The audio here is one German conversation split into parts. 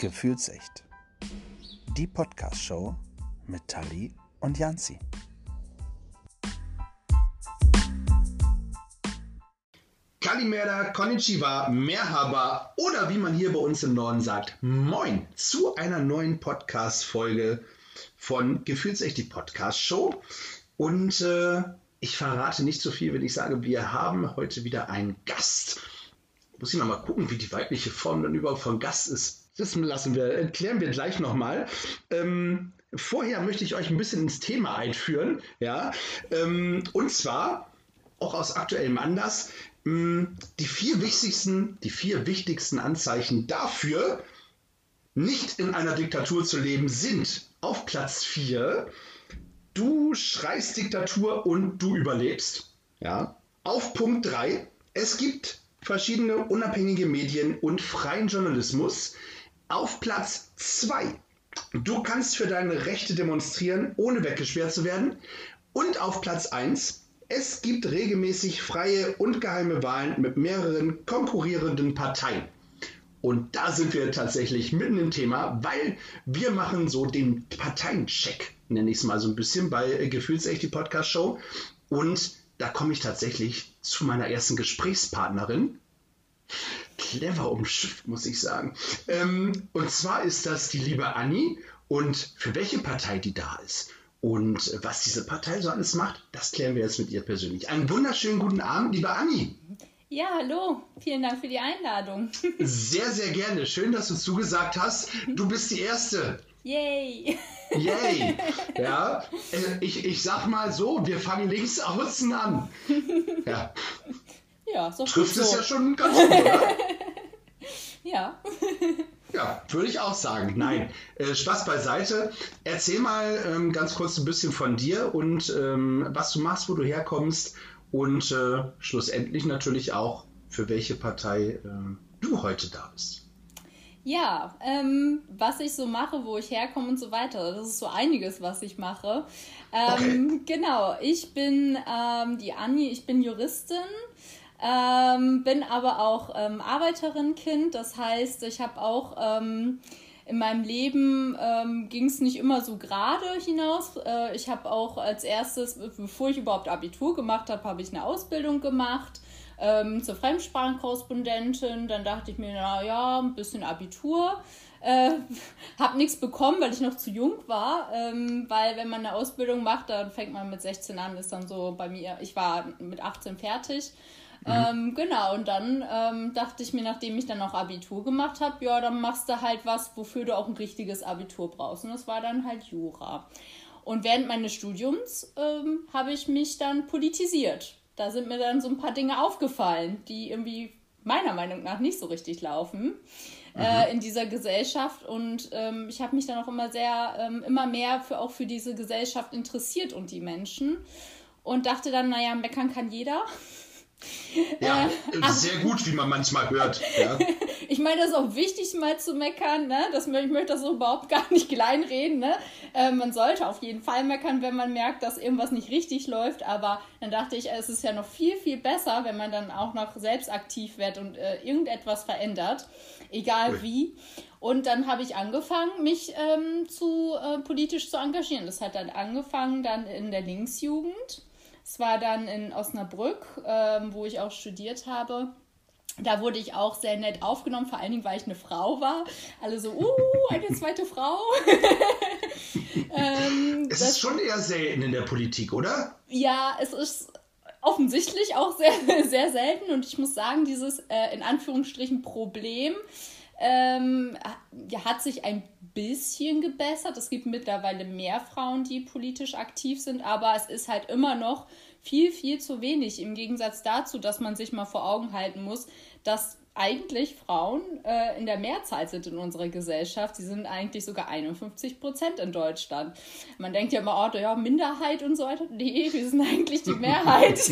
Gefühlsecht. Die Podcast-Show mit Tali und Janzi. Kalimera, Konnichiwa, Merhaba oder wie man hier bei uns im Norden sagt, Moin zu einer neuen Podcast-Folge von Gefühlsecht, die Podcast-Show. Und äh, ich verrate nicht so viel, wenn ich sage, wir haben heute wieder einen Gast. Muss ich mal gucken, wie die weibliche Form dann überhaupt von Gast ist. Das lassen wir, erklären wir gleich nochmal. Ähm, vorher möchte ich euch ein bisschen ins Thema einführen. Ja? Ähm, und zwar, auch aus aktuellem Anlass, mh, hm, die vier wichtigsten, die vier wichtigsten Anzeichen dafür, nicht in einer Diktatur zu leben, sind auf Platz 4, du schreist Diktatur und du überlebst. Ja. Auf Punkt 3, es gibt verschiedene unabhängige Medien und freien Journalismus. Auf Platz 2, du kannst für deine Rechte demonstrieren, ohne weggesperrt zu werden. Und auf Platz 1, es gibt regelmäßig freie und geheime Wahlen mit mehreren konkurrierenden Parteien. Und da sind wir tatsächlich mitten im Thema, weil wir machen so den Parteiencheck, nenne ich es mal so ein bisschen, bei Gefühlsecht die Podcast-Show. Und da komme ich tatsächlich zu meiner ersten Gesprächspartnerin. Clever umschifft, muss ich sagen. Ähm, und zwar ist das die liebe Anni. Und für welche Partei die da ist und was diese Partei so alles macht, das klären wir jetzt mit ihr persönlich. Einen wunderschönen guten Abend, liebe Anni. Ja, hallo. Vielen Dank für die Einladung. Sehr, sehr gerne. Schön, dass du zugesagt hast. Du bist die Erste. Yay. Yay. Ja, äh, ich, ich sag mal so, wir fangen links außen an. Ja. Ja, so Trifft so. es ja schon ganz gut, oder? ja. Ja, würde ich auch sagen. Nein, äh, Spaß beiseite. Erzähl mal ähm, ganz kurz ein bisschen von dir und ähm, was du machst, wo du herkommst und äh, schlussendlich natürlich auch, für welche Partei äh, du heute da bist. Ja, ähm, was ich so mache, wo ich herkomme und so weiter. Das ist so einiges, was ich mache. Ähm, okay. Genau, ich bin ähm, die Anni, ich bin Juristin. Ähm, bin aber auch ähm, Arbeiterin-Kind, das heißt, ich habe auch ähm, in meinem Leben ähm, ging es nicht immer so gerade hinaus. Äh, ich habe auch als erstes, bevor ich überhaupt Abitur gemacht habe, habe ich eine Ausbildung gemacht ähm, zur Fremdsprachenkorrespondentin. Dann dachte ich mir, na ja, ein bisschen Abitur. Äh, habe nichts bekommen, weil ich noch zu jung war, ähm, weil wenn man eine Ausbildung macht, dann fängt man mit 16 an, ist dann so bei mir, ich war mit 18 fertig Mhm. Ähm, genau, und dann ähm, dachte ich mir, nachdem ich dann auch Abitur gemacht habe, ja, dann machst du halt was, wofür du auch ein richtiges Abitur brauchst. Und das war dann halt Jura. Und während meines Studiums ähm, habe ich mich dann politisiert. Da sind mir dann so ein paar Dinge aufgefallen, die irgendwie meiner Meinung nach nicht so richtig laufen äh, mhm. in dieser Gesellschaft. Und ähm, ich habe mich dann auch immer sehr, ähm, immer mehr für, auch für diese Gesellschaft interessiert und die Menschen. Und dachte dann, naja, meckern kann jeder. Ja, äh, sehr gut, wie man manchmal hört. Ja. ich meine, das ist auch wichtig, mal zu meckern. Ne? Das, ich möchte das so überhaupt gar nicht kleinreden. Ne? Äh, man sollte auf jeden Fall meckern, wenn man merkt, dass irgendwas nicht richtig läuft. Aber dann dachte ich, es ist ja noch viel, viel besser, wenn man dann auch noch selbst aktiv wird und äh, irgendetwas verändert, egal Ui. wie. Und dann habe ich angefangen, mich ähm, zu äh, politisch zu engagieren. Das hat dann angefangen dann in der Linksjugend es war dann in Osnabrück, ähm, wo ich auch studiert habe. Da wurde ich auch sehr nett aufgenommen, vor allen Dingen, weil ich eine Frau war. Alle so, uh, eine zweite Frau. ähm, es ist schon eher selten in der Politik, oder? Ja, es ist offensichtlich auch sehr, sehr selten. Und ich muss sagen, dieses äh, in Anführungsstrichen Problem ähm, hat sich ein bisschen gebessert. Es gibt mittlerweile mehr Frauen, die politisch aktiv sind, aber es ist halt immer noch viel, viel zu wenig. Im Gegensatz dazu, dass man sich mal vor Augen halten muss, dass eigentlich Frauen äh, in der Mehrzahl sind in unserer Gesellschaft. Sie sind eigentlich sogar 51 Prozent in Deutschland. Man denkt ja immer, oh, ja, Minderheit und so weiter. Nee, wir sind eigentlich die Mehrheit.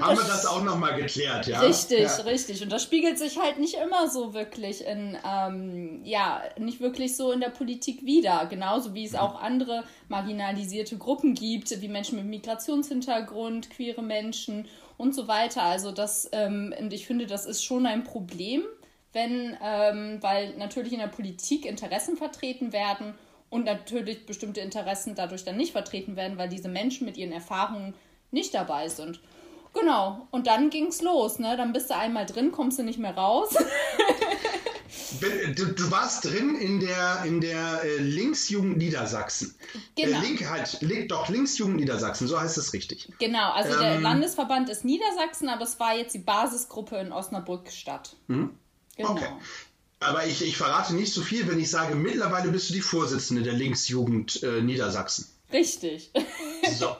haben wir das auch nochmal geklärt, ja? Richtig, ja. richtig. Und das spiegelt sich halt nicht immer so wirklich in, ähm, ja, nicht wirklich so in der Politik wider. Genauso wie es auch andere marginalisierte Gruppen gibt, wie Menschen mit Migrationshintergrund, queere Menschen und so weiter. Also das, ähm, und ich finde, das ist schon ein Problem, wenn, ähm, weil natürlich in der Politik Interessen vertreten werden und natürlich bestimmte Interessen dadurch dann nicht vertreten werden, weil diese Menschen mit ihren Erfahrungen nicht dabei sind. Genau, und dann ging's los, ne? Dann bist du einmal drin, kommst du nicht mehr raus. Du, du, warst drin in der, in der äh, Linksjugend Niedersachsen. Genau. Äh, Link halt, link, doch, Linksjugend Niedersachsen, so heißt es richtig. Genau, also ähm, der Landesverband ist Niedersachsen, aber es war jetzt die Basisgruppe in Osnabrück-Stadt. Mhm. Genau. Okay. Aber ich, ich verrate nicht so viel, wenn ich sage, mittlerweile bist du die Vorsitzende der Linksjugend äh, Niedersachsen. Richtig. So.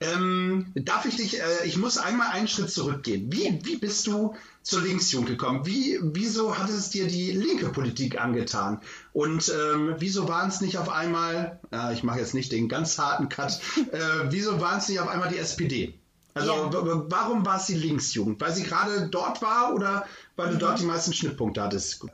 Ähm, darf ich dich, äh, ich muss einmal einen Schritt zurückgehen. Wie, wie bist du zur Linksjugend gekommen? Wie, wieso hat es dir die linke Politik angetan? Und ähm, wieso waren es nicht auf einmal, äh, ich mache jetzt nicht den ganz harten Cut, äh, wieso waren es nicht auf einmal die SPD? Also ja. warum war es die Linksjugend? Weil sie gerade dort war oder weil du dort die meisten Schnittpunkte hattest?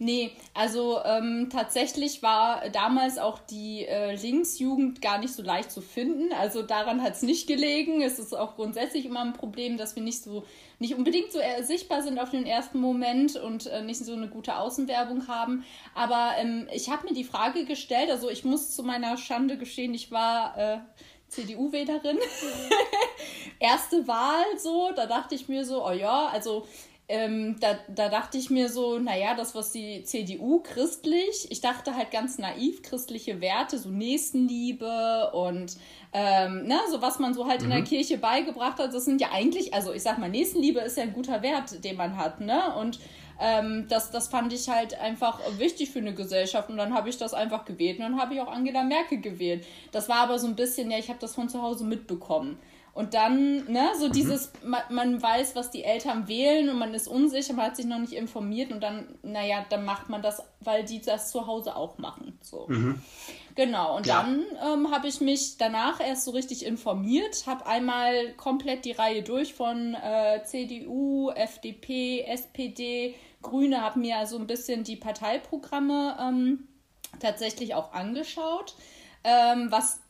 Nee, also ähm, tatsächlich war damals auch die äh, Linksjugend gar nicht so leicht zu finden. Also daran hat es nicht gelegen. Es ist auch grundsätzlich immer ein Problem, dass wir nicht so nicht unbedingt so sichtbar sind auf den ersten Moment und äh, nicht so eine gute Außenwerbung haben. Aber ähm, ich habe mir die Frage gestellt, also ich muss zu meiner Schande gestehen, ich war äh, CDU-Wählerin. Erste Wahl so, da dachte ich mir so, oh ja, also ähm, da, da dachte ich mir so, naja, das, was die CDU christlich, ich dachte halt ganz naiv, christliche Werte, so Nächstenliebe und ähm, ne, so was man so halt mhm. in der mhm. Kirche beigebracht hat, das sind ja eigentlich, also ich sag mal, Nächstenliebe ist ja ein guter Wert, den man hat, ne? Und ähm, das, das fand ich halt einfach wichtig für eine Gesellschaft und dann habe ich das einfach gewählt und dann habe ich auch Angela Merkel gewählt. Das war aber so ein bisschen, ja, ich habe das von zu Hause mitbekommen. Und dann, ne, so mhm. dieses, man, man, weiß, was die Eltern wählen und man ist unsicher, man hat sich noch nicht informiert und dann, naja, dann macht man das, weil die das zu Hause auch machen. So. Mhm. Genau, und ja. dann ähm, habe ich mich danach erst so richtig informiert, habe einmal komplett die Reihe durch von äh, CDU, FDP, SPD, Grüne, habe mir also ein bisschen die Parteiprogramme ähm, tatsächlich auch angeschaut. Ähm, was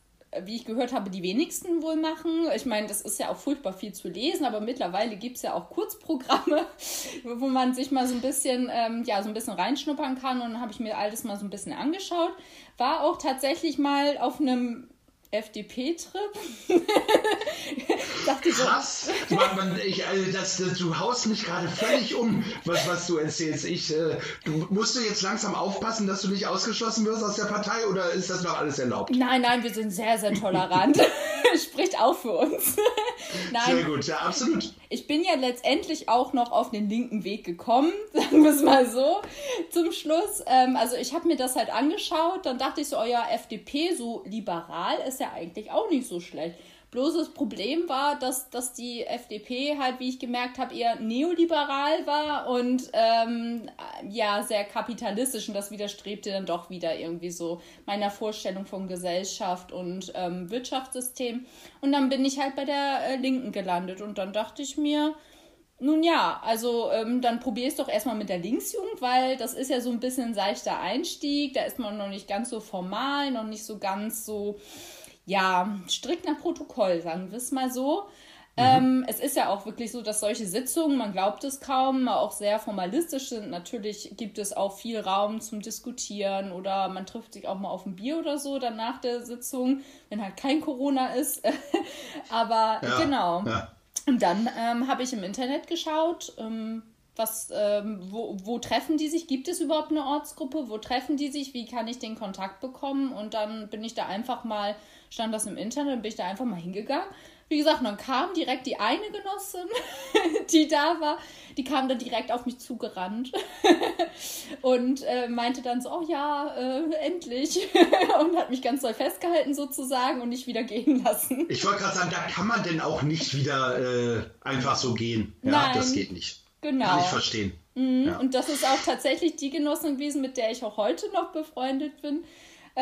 wie ich gehört habe, die wenigsten wohl machen. Ich meine, das ist ja auch furchtbar viel zu lesen, aber mittlerweile gibt es ja auch Kurzprogramme, wo man sich mal so ein bisschen, ähm, ja, so ein bisschen reinschnuppern kann. Und dann habe ich mir alles mal so ein bisschen angeschaut. War auch tatsächlich mal auf einem FDP-Trip. Dachte so. Krass. Man, man, ich, also das, das, du haust mich gerade völlig um, was, was du erzählst. Ich, äh, du musst du jetzt langsam aufpassen, dass du nicht ausgeschlossen wirst aus der Partei oder ist das noch alles erlaubt? Nein, nein, wir sind sehr, sehr tolerant. Spricht auch für uns. nein. Sehr gut, ja, absolut. Ich bin ja letztendlich auch noch auf den linken Weg gekommen, sagen wir es mal so, zum Schluss. Ähm, also ich habe mir das halt angeschaut, dann dachte ich so, euer oh FDP, so liberal ist ja eigentlich auch nicht so schlecht. Bloß das Problem war, dass, dass die FDP halt, wie ich gemerkt habe, eher neoliberal war und ähm, ja, sehr kapitalistisch und das widerstrebte dann doch wieder irgendwie so meiner Vorstellung von Gesellschaft und ähm, Wirtschaftssystem. Und dann bin ich halt bei der äh, Linken gelandet und dann dachte ich mir, nun ja, also ähm, dann probier es doch erstmal mit der Linksjugend, weil das ist ja so ein bisschen ein seichter Einstieg, da ist man noch nicht ganz so formal, noch nicht so ganz so ja, strikt nach Protokoll, sagen wir es mal so. Mhm. Ähm, es ist ja auch wirklich so, dass solche Sitzungen, man glaubt es kaum, auch sehr formalistisch sind. Natürlich gibt es auch viel Raum zum Diskutieren oder man trifft sich auch mal auf ein Bier oder so dann nach der Sitzung, wenn halt kein Corona ist. Aber ja, genau. Ja. Und dann ähm, habe ich im Internet geschaut, ähm, was, ähm, wo, wo treffen die sich? Gibt es überhaupt eine Ortsgruppe? Wo treffen die sich? Wie kann ich den Kontakt bekommen? Und dann bin ich da einfach mal stand das im Internet und bin ich da einfach mal hingegangen. Wie gesagt, dann kam direkt die eine Genossin, die da war, die kam dann direkt auf mich zugerannt und äh, meinte dann so, oh ja, äh, endlich. und hat mich ganz doll festgehalten sozusagen und nicht wieder gehen lassen. Ich wollte gerade sagen, da kann man denn auch nicht wieder äh, einfach so gehen. Ja, Nein, das geht nicht. Genau. Kann ich verstehen. Mhm. Ja. Und das ist auch tatsächlich die Genossin gewesen, mit der ich auch heute noch befreundet bin.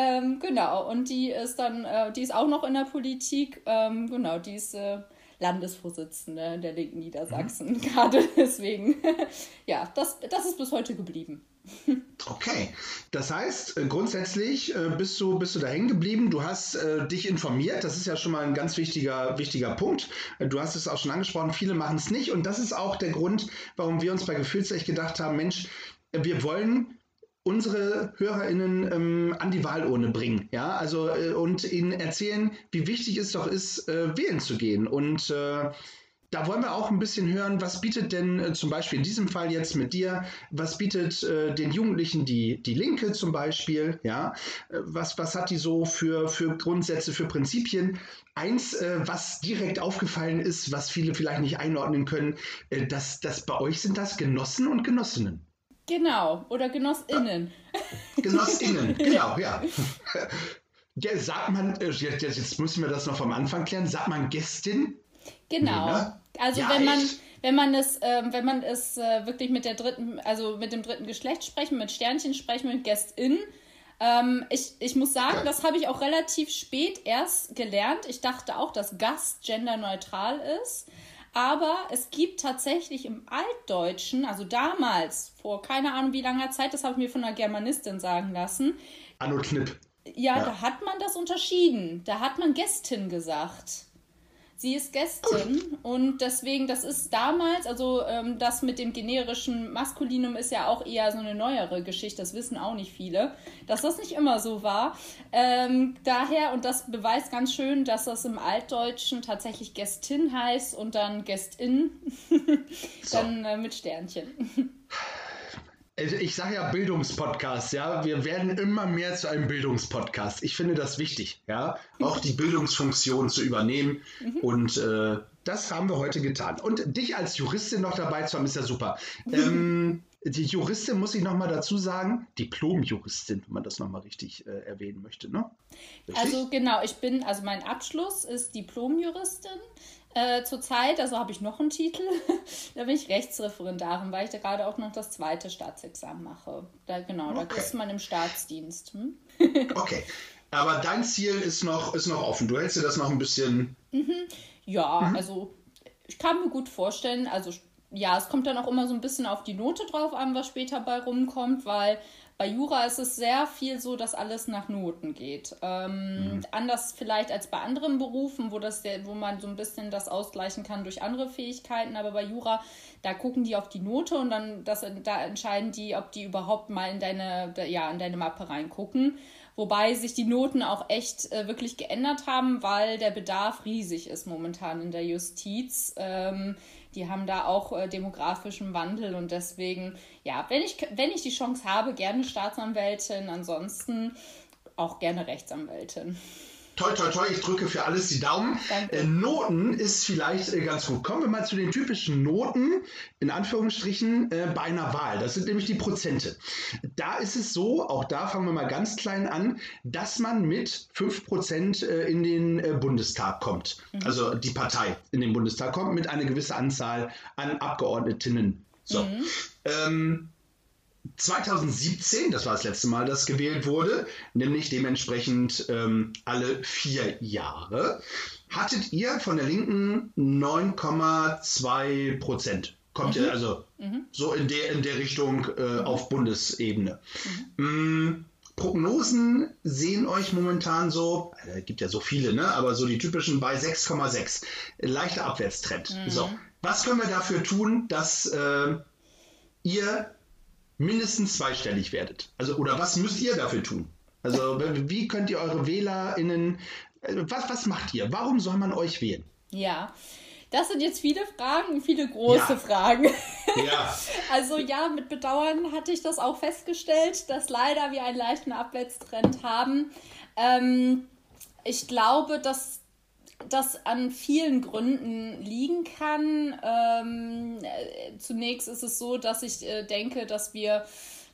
Ähm, genau, und die ist dann, äh, die ist auch noch in der Politik. Ähm, genau, die ist äh, Landesvorsitzende der Linken Niedersachsen, mhm. gerade deswegen. ja, das, das ist bis heute geblieben. Okay, das heißt, äh, grundsätzlich äh, bist du, bist du da hängen geblieben, du hast äh, dich informiert, das ist ja schon mal ein ganz wichtiger, wichtiger Punkt. Du hast es auch schon angesprochen, viele machen es nicht und das ist auch der Grund, warum wir uns bei Gefühlsecht gedacht haben, Mensch, wir wollen unsere HörerInnen ähm, an die Wahlurne bringen, ja, also äh, und ihnen erzählen, wie wichtig es doch ist, äh, wählen zu gehen und äh, da wollen wir auch ein bisschen hören, was bietet denn äh, zum Beispiel in diesem Fall jetzt mit dir, was bietet äh, den Jugendlichen die, die Linke zum Beispiel, ja, was, was hat die so für, für Grundsätze, für Prinzipien? Eins, äh, was direkt aufgefallen ist, was viele vielleicht nicht einordnen können, äh, dass, dass bei euch sind das Genossen und Genossinnen. Genau, oder GenossInnen. GenossInnen, genau, ja. ja. Sagt man, äh, jetzt, jetzt müssen wir das noch vom Anfang klären, sagt man Gästin? Genau. Nee, ne? Also ja, wenn man wenn man es ähm, wenn man es äh, wirklich mit der dritten also mit dem dritten Geschlecht sprechen mit Sternchen sprechen mit Guestin ähm, ich, ich muss sagen, das habe ich auch relativ spät erst gelernt. Ich dachte auch, dass Gast genderneutral ist. Aber es gibt tatsächlich im Altdeutschen, also damals, vor keine Ahnung wie langer Zeit, das habe ich mir von einer Germanistin sagen lassen. Anno Knipp. Ja, ja, da hat man das unterschieden. Da hat man Gästin gesagt. Sie ist Gästin und deswegen, das ist damals, also ähm, das mit dem generischen Maskulinum ist ja auch eher so eine neuere Geschichte, das wissen auch nicht viele, dass das nicht immer so war. Ähm, daher, und das beweist ganz schön, dass das im Altdeutschen tatsächlich Gästin heißt und dann Gästin, dann äh, mit Sternchen. Ich sage ja Bildungspodcast, ja. Wir werden immer mehr zu einem Bildungspodcast. Ich finde das wichtig, ja. Auch die Bildungsfunktion zu übernehmen. Mhm. Und äh, das haben wir heute getan. Und dich als Juristin noch dabei zu haben, ist ja super. Ähm, die Juristin muss ich nochmal dazu sagen, Diplom-Juristin, wenn man das nochmal richtig äh, erwähnen möchte, ne? Also genau, ich bin, also mein Abschluss ist Diplom-Juristin. Äh, Zurzeit, also habe ich noch einen Titel, da bin ich Rechtsreferendarin, weil ich da gerade auch noch das zweite Staatsexamen mache. Da, genau, okay. da ist man im Staatsdienst. Hm? okay. Aber dein Ziel ist noch, ist noch offen. Du hältst dir das noch ein bisschen. Mhm. Ja, mhm. also ich kann mir gut vorstellen, also ja, es kommt dann auch immer so ein bisschen auf die Note drauf an, was später bei rumkommt, weil bei Jura ist es sehr viel so, dass alles nach Noten geht. Ähm, mhm. Anders vielleicht als bei anderen Berufen, wo, das wo man so ein bisschen das ausgleichen kann durch andere Fähigkeiten. Aber bei Jura, da gucken die auf die Note und dann das, da entscheiden die, ob die überhaupt mal in deine, ja, in deine Mappe reingucken. Wobei sich die Noten auch echt äh, wirklich geändert haben, weil der Bedarf riesig ist momentan in der Justiz. Ähm, die haben da auch äh, demografischen Wandel und deswegen, ja, wenn ich, wenn ich die Chance habe, gerne Staatsanwältin, ansonsten auch gerne Rechtsanwältin. Toi, toi, toi, ich drücke für alles die Daumen. Äh, Noten ist vielleicht äh, ganz gut. Kommen wir mal zu den typischen Noten, in Anführungsstrichen, äh, bei einer Wahl. Das sind nämlich die Prozente. Da ist es so, auch da fangen wir mal ganz klein an, dass man mit 5% äh, in den Bundestag kommt. Mhm. Also die Partei in den Bundestag kommt mit einer gewissen Anzahl an Abgeordnetinnen. So. Mhm. Ähm, 2017, das war das letzte Mal, dass gewählt wurde, nämlich dementsprechend ähm, alle vier Jahre, hattet ihr von der Linken 9,2 Prozent. Kommt mhm. ihr also mhm. so in der, in der Richtung äh, mhm. auf Bundesebene. Mhm. Mm, Prognosen sehen euch momentan so, äh, gibt ja so viele, ne? aber so die typischen bei 6,6. Leichter Abwärtstrend. Mhm. So, was können wir dafür tun, dass äh, ihr mindestens zweistellig werdet? Also, oder was müsst ihr dafür tun? Also, wie könnt ihr eure WählerInnen, äh, was, was macht ihr? Warum soll man euch wählen? Ja. Das sind jetzt viele Fragen, viele große ja. Fragen. Ja. also ja, mit Bedauern hatte ich das auch festgestellt, dass leider wir einen leichten Abwärtstrend haben. Ähm, ich glaube, dass das an vielen Gründen liegen kann. Ähm, äh, zunächst ist es so, dass ich äh, denke, dass wir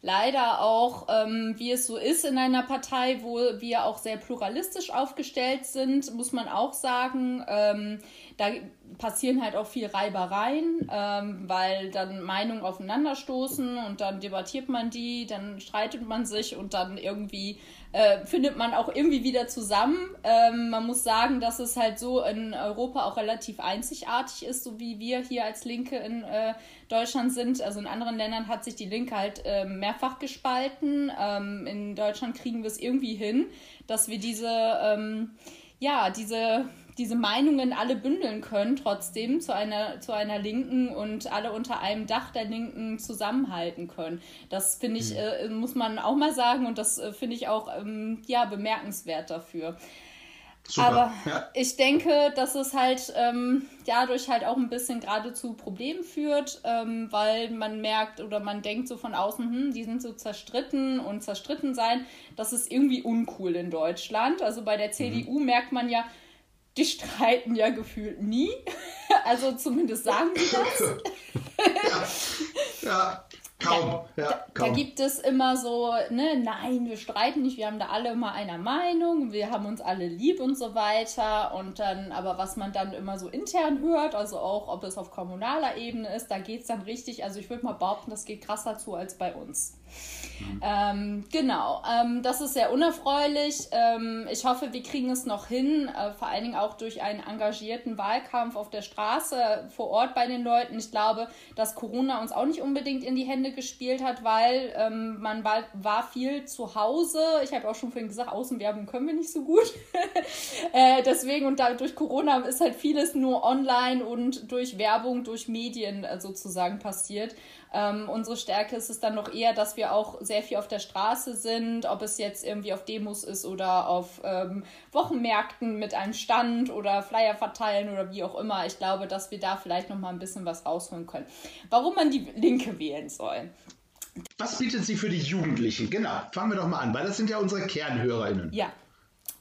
leider auch, ähm, wie es so ist in einer Partei, wo wir auch sehr pluralistisch aufgestellt sind, muss man auch sagen, ähm, da passieren halt auch viel Reibereien, ähm, weil dann Meinungen aufeinanderstoßen und dann debattiert man die, dann streitet man sich und dann irgendwie äh, findet man auch irgendwie wieder zusammen. Ähm, man muss sagen, dass es halt so in Europa auch relativ einzigartig ist, so wie wir hier als Linke in äh, Deutschland sind. Also in anderen Ländern hat sich die Linke halt äh, mehrfach gespalten. Ähm, in Deutschland kriegen wir es irgendwie hin, dass wir diese, ähm, ja, diese diese Meinungen alle bündeln können, trotzdem zu einer, zu einer Linken und alle unter einem Dach der Linken zusammenhalten können. Das finde ich, mhm. äh, muss man auch mal sagen und das äh, finde ich auch ähm, ja, bemerkenswert dafür. Super, Aber ja. ich denke, dass es halt ähm, dadurch halt auch ein bisschen gerade zu Problemen führt, ähm, weil man merkt oder man denkt so von außen, hm, die sind so zerstritten und zerstritten sein, das ist irgendwie uncool in Deutschland. Also bei der CDU mhm. merkt man ja, die streiten ja gefühlt nie. Also zumindest sagen sie das. ja. ja. Kaum, da, ja, da, kaum. Da gibt es immer so, ne, nein, wir streiten nicht, wir haben da alle immer einer Meinung, wir haben uns alle lieb und so weiter. Und dann, aber was man dann immer so intern hört, also auch ob es auf kommunaler Ebene ist, da geht es dann richtig, also ich würde mal behaupten, das geht krasser zu als bei uns. Ähm, genau, ähm, das ist sehr unerfreulich. Ähm, ich hoffe, wir kriegen es noch hin, äh, vor allen Dingen auch durch einen engagierten Wahlkampf auf der Straße vor Ort bei den Leuten. Ich glaube, dass Corona uns auch nicht unbedingt in die Hände gespielt hat, weil ähm, man war, war, viel zu Hause. Ich habe auch schon vorhin gesagt, Außenwerbung können wir nicht so gut. äh, deswegen und da, durch Corona ist halt vieles nur online und durch Werbung, durch Medien äh, sozusagen passiert. Ähm, unsere Stärke ist es dann noch eher, dass wir auch sehr viel auf der Straße sind, ob es jetzt irgendwie auf Demos ist oder auf ähm, Wochenmärkten mit einem Stand oder Flyer verteilen oder wie auch immer. Ich glaube, dass wir da vielleicht noch mal ein bisschen was rausholen können. Warum man die Linke wählen soll. Was bietet sie für die Jugendlichen? Genau, fangen wir doch mal an, weil das sind ja unsere KernhörerInnen. Ja,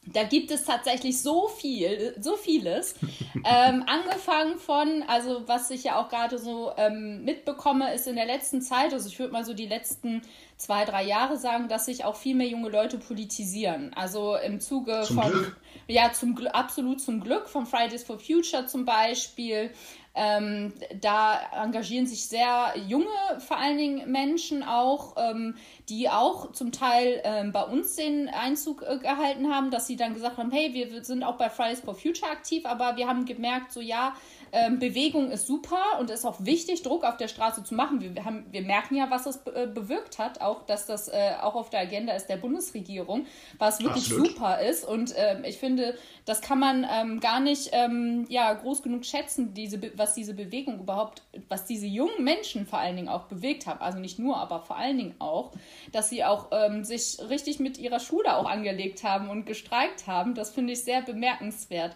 da gibt es tatsächlich so viel, so vieles. ähm, angefangen von, also was ich ja auch gerade so ähm, mitbekomme, ist in der letzten Zeit, also ich würde mal so die letzten zwei, drei Jahre sagen, dass sich auch viel mehr junge Leute politisieren. Also im Zuge zum von, Glück. ja, zum absolut zum Glück, von Fridays for Future zum Beispiel. Ähm, da engagieren sich sehr junge, vor allen Dingen Menschen auch, ähm, die auch zum Teil ähm, bei uns den Einzug äh, gehalten haben, dass sie dann gesagt haben, hey, wir sind auch bei Fridays for Future aktiv, aber wir haben gemerkt, so ja, ähm, Bewegung ist super und ist auch wichtig, Druck auf der Straße zu machen. Wir, haben, wir merken ja, was es be äh, bewirkt hat, auch dass das äh, auch auf der Agenda ist der Bundesregierung, was wirklich Absolut. super ist. Und ähm, ich finde, das kann man ähm, gar nicht ähm, ja, groß genug schätzen, diese, was diese Bewegung überhaupt, was diese jungen Menschen vor allen Dingen auch bewegt haben. Also nicht nur, aber vor allen Dingen auch, dass sie auch ähm, sich richtig mit ihrer Schule auch angelegt haben und gestreikt haben. Das finde ich sehr bemerkenswert.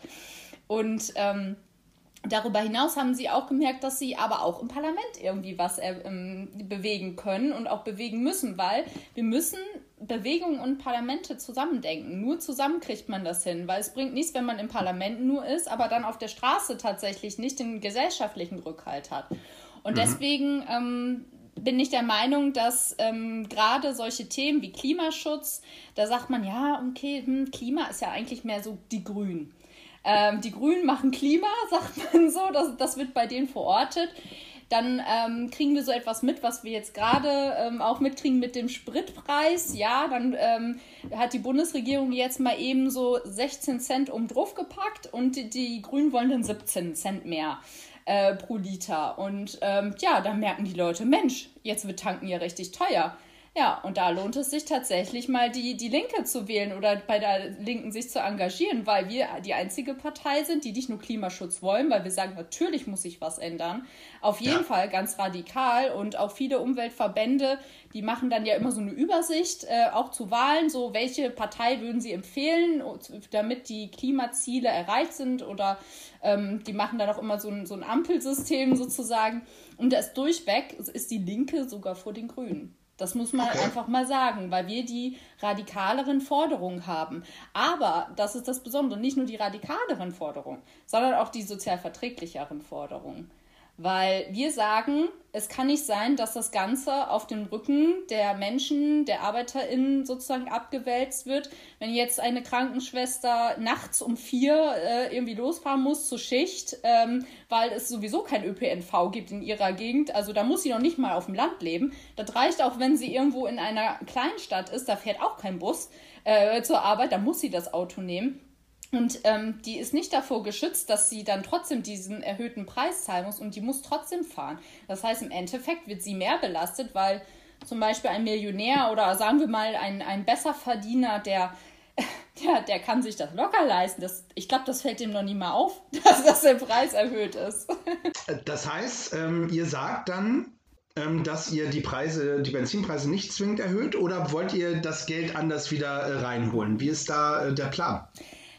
Und ähm, Darüber hinaus haben sie auch gemerkt, dass sie aber auch im Parlament irgendwie was äh, ähm, bewegen können und auch bewegen müssen, weil wir müssen Bewegungen und Parlamente zusammendenken. Nur zusammen kriegt man das hin, weil es bringt nichts, wenn man im Parlament nur ist, aber dann auf der Straße tatsächlich nicht den gesellschaftlichen Rückhalt hat. Und mhm. deswegen ähm, bin ich der Meinung, dass ähm, gerade solche Themen wie Klimaschutz, da sagt man, ja, okay, hm, Klima ist ja eigentlich mehr so die Grünen. Ähm, die Grünen machen Klima, sagt man so, das, das wird bei denen verortet. Dann ähm, kriegen wir so etwas mit, was wir jetzt gerade ähm, auch mitkriegen mit dem Spritpreis. Ja, dann ähm, hat die Bundesregierung jetzt mal eben so 16 Cent um drauf gepackt und die, die Grünen wollen dann 17 Cent mehr äh, pro Liter. Und ähm, ja, dann merken die Leute, Mensch, jetzt wird tanken ja richtig teuer. Ja, und da lohnt es sich tatsächlich mal die, die Linke zu wählen oder bei der Linken sich zu engagieren, weil wir die einzige Partei sind, die nicht nur Klimaschutz wollen, weil wir sagen, natürlich muss sich was ändern. Auf jeden ja. Fall ganz radikal und auch viele Umweltverbände, die machen dann ja immer so eine Übersicht, äh, auch zu Wahlen, so welche Partei würden sie empfehlen, damit die Klimaziele erreicht sind oder ähm, die machen dann auch immer so ein, so ein Ampelsystem sozusagen. Und das durchweg ist die Linke sogar vor den Grünen. Das muss man okay. einfach mal sagen, weil wir die radikaleren Forderungen haben. Aber das ist das Besondere, nicht nur die radikaleren Forderungen, sondern auch die sozial verträglicheren Forderungen. Weil wir sagen, es kann nicht sein, dass das Ganze auf dem Rücken der Menschen, der ArbeiterInnen sozusagen abgewälzt wird. Wenn jetzt eine Krankenschwester nachts um vier äh, irgendwie losfahren muss zur Schicht, ähm, weil es sowieso kein ÖPNV gibt in ihrer Gegend, also da muss sie noch nicht mal auf dem Land leben. Das reicht auch, wenn sie irgendwo in einer Kleinstadt ist, da fährt auch kein Bus äh, zur Arbeit, da muss sie das Auto nehmen. Und ähm, die ist nicht davor geschützt, dass sie dann trotzdem diesen erhöhten Preis zahlen muss und die muss trotzdem fahren. Das heißt, im Endeffekt wird sie mehr belastet, weil zum Beispiel ein Millionär oder sagen wir mal ein, ein Besserverdiener, der, der, der kann sich das locker leisten. Das, ich glaube, das fällt dem noch nie mal auf, dass, dass der Preis erhöht ist. Das heißt, ähm, ihr sagt dann, ähm, dass ihr die Preise, die Benzinpreise nicht zwingend erhöht oder wollt ihr das Geld anders wieder äh, reinholen? Wie ist da äh, der Plan?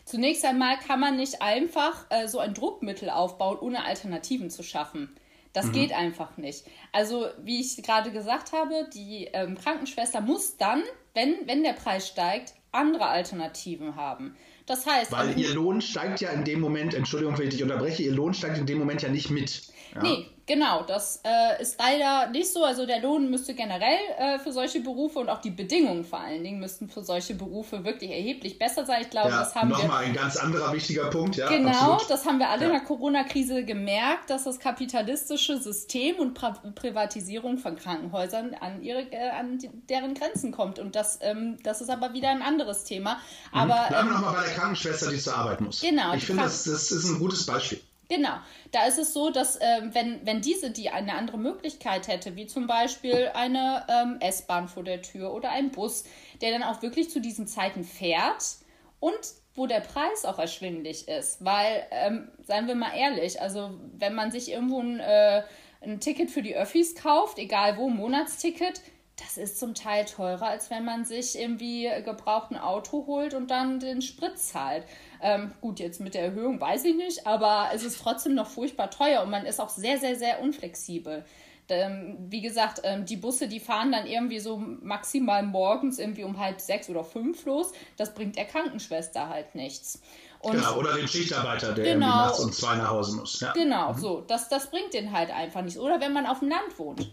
Zunächst einmal kann man nicht einfach äh, so ein Druckmittel aufbauen, ohne Alternativen zu schaffen. Das mhm. geht einfach nicht. Also, wie ich gerade gesagt habe, die ähm, Krankenschwester muss dann, wenn, wenn der Preis steigt, andere Alternativen haben. Das heißt. Weil ihr Lohn steigt ja in dem Moment, Entschuldigung, wenn ich dich unterbreche, ihr Lohn steigt in dem Moment ja nicht mit. Ja. Nee, genau. Das äh, ist leider nicht so. Also der Lohn müsste generell äh, für solche Berufe und auch die Bedingungen vor allen Dingen müssten für solche Berufe wirklich erheblich besser sein. Ich glaube, ja, das haben noch wir. Nochmal ein ganz anderer wichtiger Punkt, ja. Genau, absolut. das haben wir alle ja. in der Corona-Krise gemerkt, dass das kapitalistische System und pra Privatisierung von Krankenhäusern an, ihre, äh, an deren Grenzen kommt. Und das, ähm, das ist aber wieder ein anderes Thema. Mhm. Aber, Bleiben wir ähm, nochmal bei der Krankenschwester, die zur Arbeit muss. Genau. Ich finde, das, das ist ein gutes Beispiel. Genau, da ist es so, dass äh, wenn, wenn diese die eine andere Möglichkeit hätte, wie zum Beispiel eine ähm, S-Bahn vor der Tür oder ein Bus, der dann auch wirklich zu diesen Zeiten fährt und wo der Preis auch erschwinglich ist. Weil, ähm, seien wir mal ehrlich, also wenn man sich irgendwo ein, äh, ein Ticket für die Öffis kauft, egal wo, Monatsticket, das ist zum Teil teurer, als wenn man sich irgendwie gebraucht ein Auto holt und dann den Sprit zahlt. Ähm, gut, jetzt mit der Erhöhung weiß ich nicht, aber es ist trotzdem noch furchtbar teuer und man ist auch sehr, sehr, sehr unflexibel. Ähm, wie gesagt, ähm, die Busse, die fahren dann irgendwie so maximal morgens irgendwie um halb sechs oder fünf los. Das bringt der Krankenschwester halt nichts. Und genau, oder den Schichtarbeiter, der genau, irgendwie nachts um zwei nach Hause muss. Ja. Genau, mhm. so. Das, das bringt den halt einfach nichts. Oder wenn man auf dem Land wohnt.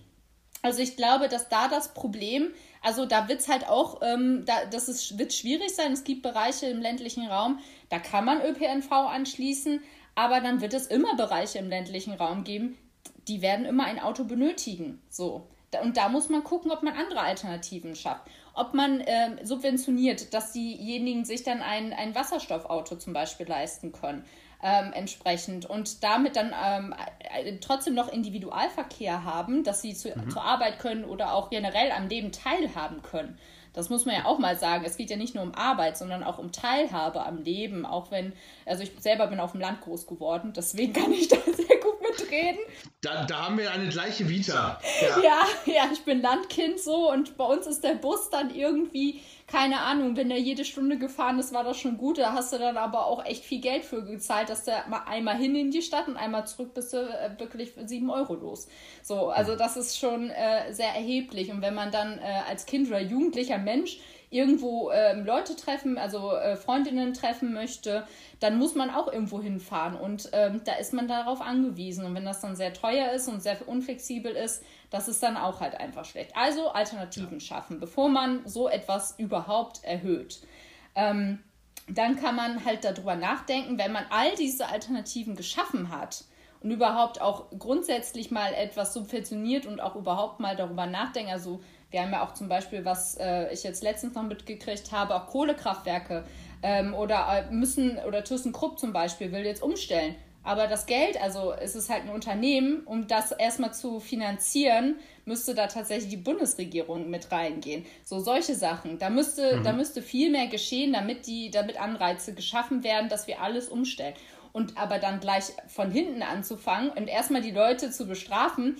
Also ich glaube, dass da das Problem, also da wird es halt auch, ähm, da, das ist, wird schwierig sein. Es gibt Bereiche im ländlichen Raum, da kann man ÖPNV anschließen, aber dann wird es immer Bereiche im ländlichen Raum geben, die werden immer ein Auto benötigen. So. Und da muss man gucken, ob man andere Alternativen schafft. Ob man ähm, subventioniert, dass diejenigen sich dann ein, ein Wasserstoffauto zum Beispiel leisten können ähm, entsprechend und damit dann ähm, äh, trotzdem noch Individualverkehr haben, dass sie zu, mhm. zur Arbeit können oder auch generell am Leben teilhaben können. Das muss man ja auch mal sagen. Es geht ja nicht nur um Arbeit, sondern auch um Teilhabe am Leben. Auch wenn, also ich selber bin auf dem Land groß geworden, deswegen kann ich da sehr gut mitreden. Da, da haben wir eine gleiche Vita. Ja. ja, ja, ich bin Landkind so und bei uns ist der Bus dann irgendwie keine Ahnung, wenn der jede Stunde gefahren ist, war das schon gut. Da hast du dann aber auch echt viel Geld für gezahlt, dass der mal einmal hin in die Stadt und einmal zurück bist du äh, wirklich sieben Euro los. So, also das ist schon äh, sehr erheblich. Und wenn man dann äh, als Kind oder jugendlicher Mensch irgendwo ähm, Leute treffen, also äh, Freundinnen treffen möchte, dann muss man auch irgendwo hinfahren und ähm, da ist man darauf angewiesen. Und wenn das dann sehr teuer ist und sehr unflexibel ist, das ist dann auch halt einfach schlecht. Also Alternativen ja. schaffen, bevor man so etwas überhaupt erhöht. Ähm, dann kann man halt darüber nachdenken, wenn man all diese Alternativen geschaffen hat und überhaupt auch grundsätzlich mal etwas subventioniert und auch überhaupt mal darüber nachdenken. Also wir haben ja auch zum Beispiel, was äh, ich jetzt letztens noch mitgekriegt habe, auch Kohlekraftwerke ähm, oder äh, müssen, oder ThyssenKrupp zum Beispiel will jetzt umstellen. Aber das Geld, also es ist halt ein Unternehmen, um das erstmal zu finanzieren, müsste da tatsächlich die Bundesregierung mit reingehen. So solche Sachen. Da müsste, mhm. da müsste viel mehr geschehen, damit die, damit Anreize geschaffen werden, dass wir alles umstellen. Und aber dann gleich von hinten anzufangen und erstmal die Leute zu bestrafen,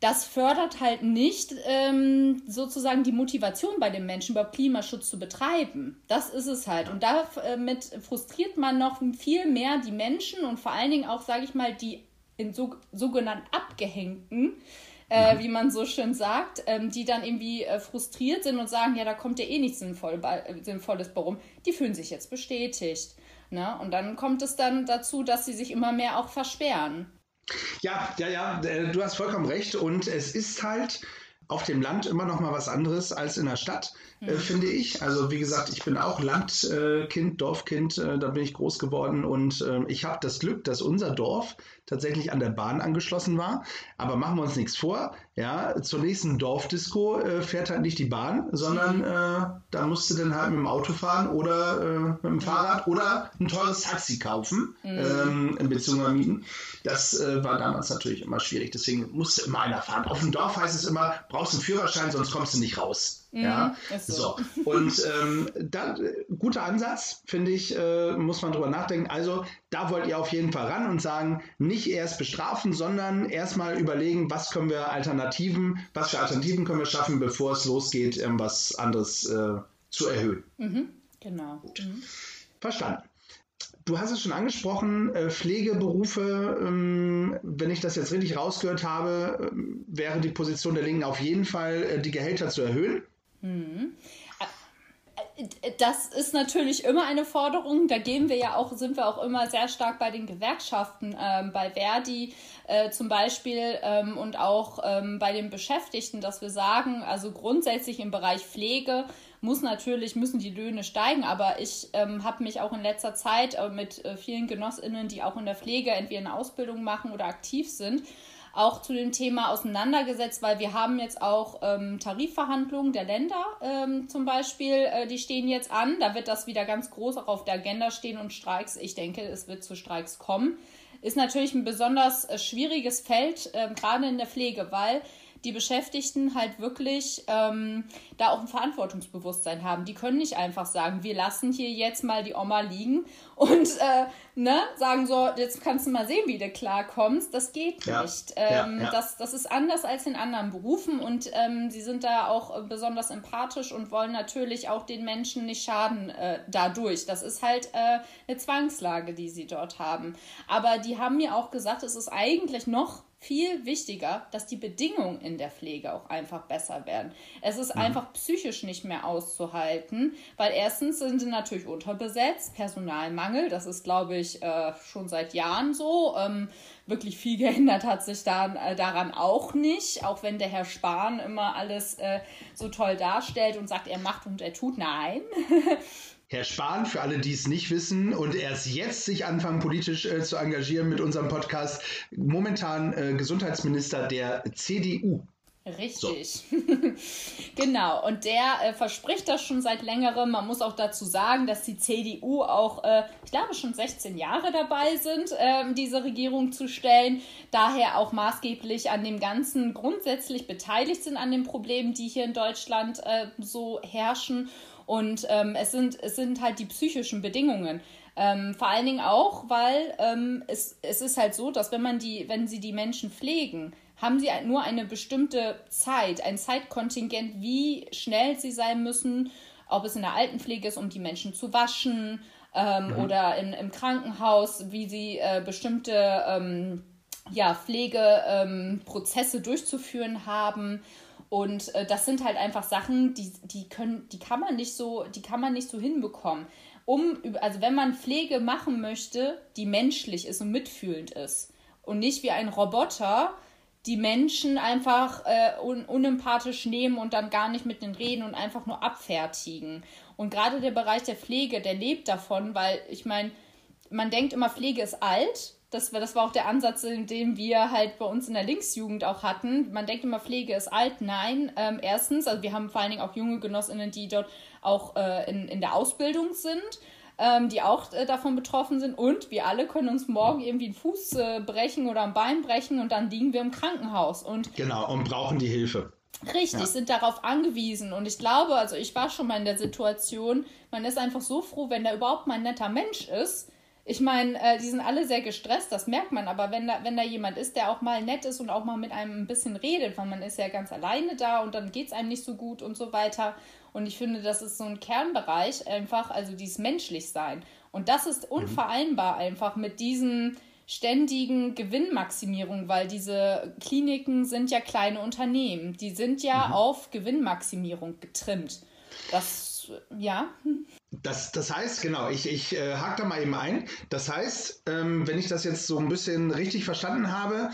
das fördert halt nicht ähm, sozusagen die Motivation bei den Menschen, überhaupt Klimaschutz zu betreiben. Das ist es halt. Und damit frustriert man noch viel mehr die Menschen und vor allen Dingen auch, sage ich mal, die in so, sogenannten Abgehängten, äh, mhm. wie man so schön sagt, ähm, die dann irgendwie äh, frustriert sind und sagen, ja, da kommt ja eh nichts Sinnvoll, äh, Sinnvolles bei rum. Die fühlen sich jetzt bestätigt. Ne? Und dann kommt es dann dazu, dass sie sich immer mehr auch versperren. Ja, ja, ja, äh, du hast vollkommen recht. Und es ist halt auf dem Land immer noch mal was anderes als in der Stadt, äh, mhm. finde ich. Also wie gesagt, ich bin auch Landkind, Dorfkind, äh, da bin ich groß geworden und äh, ich habe das Glück, dass unser Dorf tatsächlich an der Bahn angeschlossen war. Aber machen wir uns nichts vor, ja, zur nächsten Dorfdisco äh, fährt halt nicht die Bahn, sondern äh, da musst du dann halt mit dem Auto fahren oder äh, mit dem Fahrrad oder ein teures Taxi kaufen, mhm. ähm, in Beziehung mieten. Das war damals natürlich immer schwierig, deswegen musste immer einer fahren. Auf dem Dorf heißt es immer, brauchst einen Führerschein, sonst kommst du nicht raus. Ja, mhm, so. so. Und ähm, da, guter Ansatz, finde ich, äh, muss man drüber nachdenken. Also, da wollt ihr auf jeden Fall ran und sagen, nicht erst bestrafen, sondern erstmal überlegen, was können wir Alternativen, was für Alternativen können wir schaffen, bevor es losgeht, was anderes äh, zu erhöhen. Mhm, genau. Mhm. Verstanden. Du hast es schon angesprochen, äh, Pflegeberufe, ähm, wenn ich das jetzt richtig rausgehört habe, ähm, wäre die Position der Linken auf jeden Fall, äh, die Gehälter zu erhöhen. Mhm. Das ist natürlich immer eine Forderung. Da gehen wir ja auch, sind wir auch immer sehr stark bei den Gewerkschaften, ähm, bei Verdi äh, zum Beispiel ähm, und auch ähm, bei den Beschäftigten, dass wir sagen, also grundsätzlich im Bereich Pflege muss natürlich, müssen die Löhne steigen, aber ich ähm, habe mich auch in letzter Zeit äh, mit äh, vielen Genossinnen, die auch in der Pflege entweder eine Ausbildung machen oder aktiv sind, auch zu dem Thema auseinandergesetzt, weil wir haben jetzt auch ähm, Tarifverhandlungen der Länder ähm, zum Beispiel, äh, die stehen jetzt an. Da wird das wieder ganz groß auch auf der Agenda stehen und Streiks. Ich denke, es wird zu Streiks kommen. Ist natürlich ein besonders äh, schwieriges Feld, äh, gerade in der Pflege, weil die Beschäftigten halt wirklich ähm, da auch ein Verantwortungsbewusstsein haben. Die können nicht einfach sagen, wir lassen hier jetzt mal die Oma liegen und äh, ne, sagen so, jetzt kannst du mal sehen, wie du klarkommst. Das geht ja. nicht. Ähm, ja, ja. Das, das ist anders als in anderen Berufen und ähm, sie sind da auch besonders empathisch und wollen natürlich auch den Menschen nicht schaden äh, dadurch. Das ist halt äh, eine Zwangslage, die sie dort haben. Aber die haben mir auch gesagt, es ist eigentlich noch viel wichtiger, dass die Bedingungen in der Pflege auch einfach besser werden. Es ist mhm. einfach psychisch nicht mehr auszuhalten, weil erstens sind sie natürlich unterbesetzt, Personalmangel, das ist, glaube ich, äh, schon seit Jahren so. Ähm, wirklich viel geändert hat sich da, äh, daran auch nicht, auch wenn der Herr Spahn immer alles äh, so toll darstellt und sagt, er macht und er tut. Nein. Herr Spahn, für alle, die es nicht wissen und erst jetzt sich anfangen, politisch äh, zu engagieren mit unserem Podcast, momentan äh, Gesundheitsminister der CDU. Richtig. So. genau. Und der äh, verspricht das schon seit längerem. Man muss auch dazu sagen, dass die CDU auch, äh, ich glaube, schon 16 Jahre dabei sind, äh, diese Regierung zu stellen. Daher auch maßgeblich an dem Ganzen grundsätzlich beteiligt sind an den Problemen, die hier in Deutschland äh, so herrschen. Und ähm, es, sind, es sind halt die psychischen Bedingungen. Ähm, vor allen Dingen auch, weil ähm, es, es ist halt so, dass wenn man die, wenn sie die Menschen pflegen, haben sie nur eine bestimmte Zeit, ein Zeitkontingent, wie schnell sie sein müssen, ob es in der Altenpflege ist, um die Menschen zu waschen ähm, mhm. oder in, im Krankenhaus, wie sie äh, bestimmte ähm, ja, Pflegeprozesse ähm, durchzuführen haben und äh, das sind halt einfach Sachen, die, die können, die kann man nicht so, die kann man nicht so hinbekommen. Um, also wenn man Pflege machen möchte, die menschlich ist und mitfühlend ist und nicht wie ein Roboter, die Menschen einfach äh, un unempathisch nehmen und dann gar nicht mit denen reden und einfach nur abfertigen. Und gerade der Bereich der Pflege, der lebt davon, weil ich meine, man denkt immer, Pflege ist alt, das war, das war auch der Ansatz, den wir halt bei uns in der Linksjugend auch hatten. Man denkt immer, Pflege ist alt. Nein, ähm, erstens, also wir haben vor allen Dingen auch junge Genossinnen, die dort auch äh, in, in der Ausbildung sind. Ähm, die auch äh, davon betroffen sind. Und wir alle können uns morgen irgendwie einen Fuß äh, brechen oder ein Bein brechen und dann liegen wir im Krankenhaus. Und genau, und brauchen die Hilfe. Richtig, ja. sind darauf angewiesen. Und ich glaube, also ich war schon mal in der Situation, man ist einfach so froh, wenn da überhaupt mal ein netter Mensch ist, ich meine, äh, die sind alle sehr gestresst, das merkt man, aber wenn da, wenn da jemand ist, der auch mal nett ist und auch mal mit einem ein bisschen redet, weil man ist ja ganz alleine da und dann geht es einem nicht so gut und so weiter. Und ich finde, das ist so ein Kernbereich einfach, also dieses Menschlichsein. Und das ist mhm. unvereinbar einfach mit diesen ständigen Gewinnmaximierung, weil diese Kliniken sind ja kleine Unternehmen. Die sind ja mhm. auf Gewinnmaximierung getrimmt. Das, ja. Das, das heißt, genau, ich, ich äh, hake da mal eben ein. Das heißt, ähm, wenn ich das jetzt so ein bisschen richtig verstanden habe,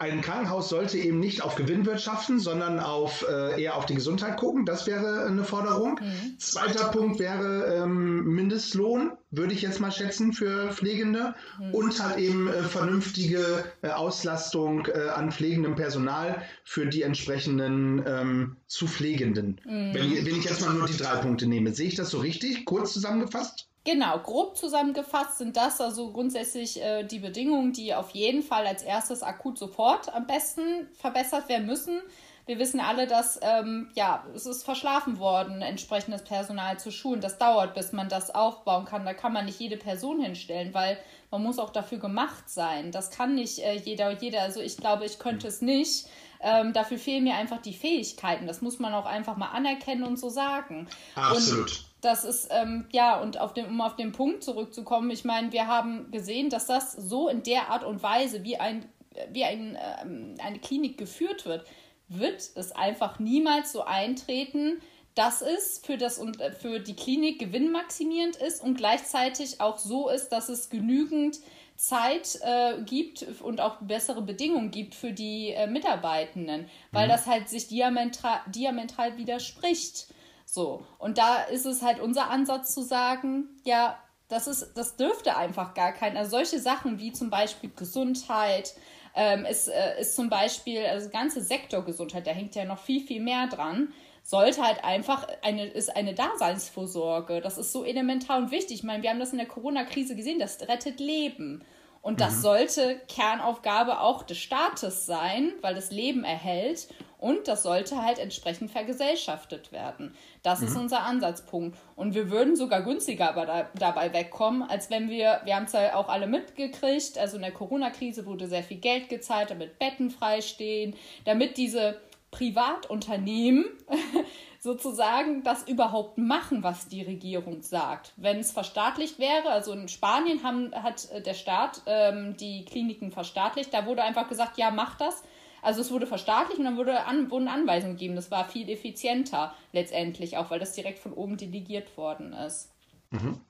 ein Krankenhaus sollte eben nicht auf Gewinn wirtschaften, sondern auf, äh, eher auf die Gesundheit gucken. Das wäre eine Forderung. Mhm. Zweiter Punkt wäre ähm, Mindestlohn, würde ich jetzt mal schätzen, für Pflegende. Mhm. Und halt eben äh, vernünftige äh, Auslastung äh, an pflegendem Personal für die entsprechenden ähm, zu Pflegenden. Mhm. Wenn, wenn ich jetzt mal nur die drei Punkte nehme. Sehe ich das so richtig, kurz zusammengefasst? Genau, grob zusammengefasst sind das also grundsätzlich äh, die Bedingungen, die auf jeden Fall als erstes akut sofort am besten verbessert werden müssen. Wir wissen alle, dass ähm, ja, es ist verschlafen worden, entsprechendes Personal zu schulen. Das dauert, bis man das aufbauen kann. Da kann man nicht jede Person hinstellen, weil man muss auch dafür gemacht sein. Das kann nicht äh, jeder, jeder. Also ich glaube, ich könnte es nicht. Ähm, dafür fehlen mir einfach die Fähigkeiten. Das muss man auch einfach mal anerkennen und so sagen. Absolut. Und das ist, ähm, ja, und auf den, um auf den Punkt zurückzukommen, ich meine, wir haben gesehen, dass das so in der Art und Weise, wie, ein, wie ein, ähm, eine Klinik geführt wird, wird es einfach niemals so eintreten, dass es für, das und äh, für die Klinik gewinnmaximierend ist und gleichzeitig auch so ist, dass es genügend Zeit äh, gibt und auch bessere Bedingungen gibt für die äh, Mitarbeitenden, weil mhm. das halt sich diametral, diametral widerspricht. So, und da ist es halt unser Ansatz zu sagen, ja, das ist, das dürfte einfach gar kein. Also solche Sachen wie zum Beispiel Gesundheit, ähm, ist, äh, ist zum Beispiel, also ganze Sektor Gesundheit, da hängt ja noch viel, viel mehr dran, sollte halt einfach eine, ist eine Daseinsvorsorge. Das ist so elementar und wichtig. Ich meine, wir haben das in der Corona-Krise gesehen, das rettet Leben. Und das mhm. sollte Kernaufgabe auch des Staates sein, weil das Leben erhält. Und das sollte halt entsprechend vergesellschaftet werden. Das mhm. ist unser Ansatzpunkt. Und wir würden sogar günstiger da, dabei wegkommen, als wenn wir, wir haben es ja auch alle mitgekriegt, also in der Corona-Krise wurde sehr viel Geld gezahlt, damit Betten freistehen, damit diese Privatunternehmen sozusagen das überhaupt machen, was die Regierung sagt. Wenn es verstaatlicht wäre, also in Spanien haben, hat der Staat ähm, die Kliniken verstaatlicht, da wurde einfach gesagt, ja, mach das also es wurde verstaatlicht und dann wurde an, wurden Anweisungen gegeben. Das war viel effizienter letztendlich, auch weil das direkt von oben delegiert worden ist. Mhm.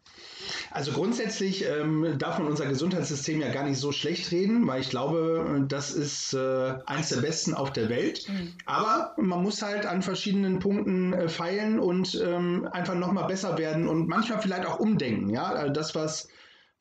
Also grundsätzlich ähm, darf man unser Gesundheitssystem ja gar nicht so schlecht reden, weil ich glaube, das ist äh, eins der besten auf der Welt. Mhm. Aber man muss halt an verschiedenen Punkten äh, feilen und ähm, einfach nochmal besser werden und manchmal vielleicht auch umdenken. Ja, also das, was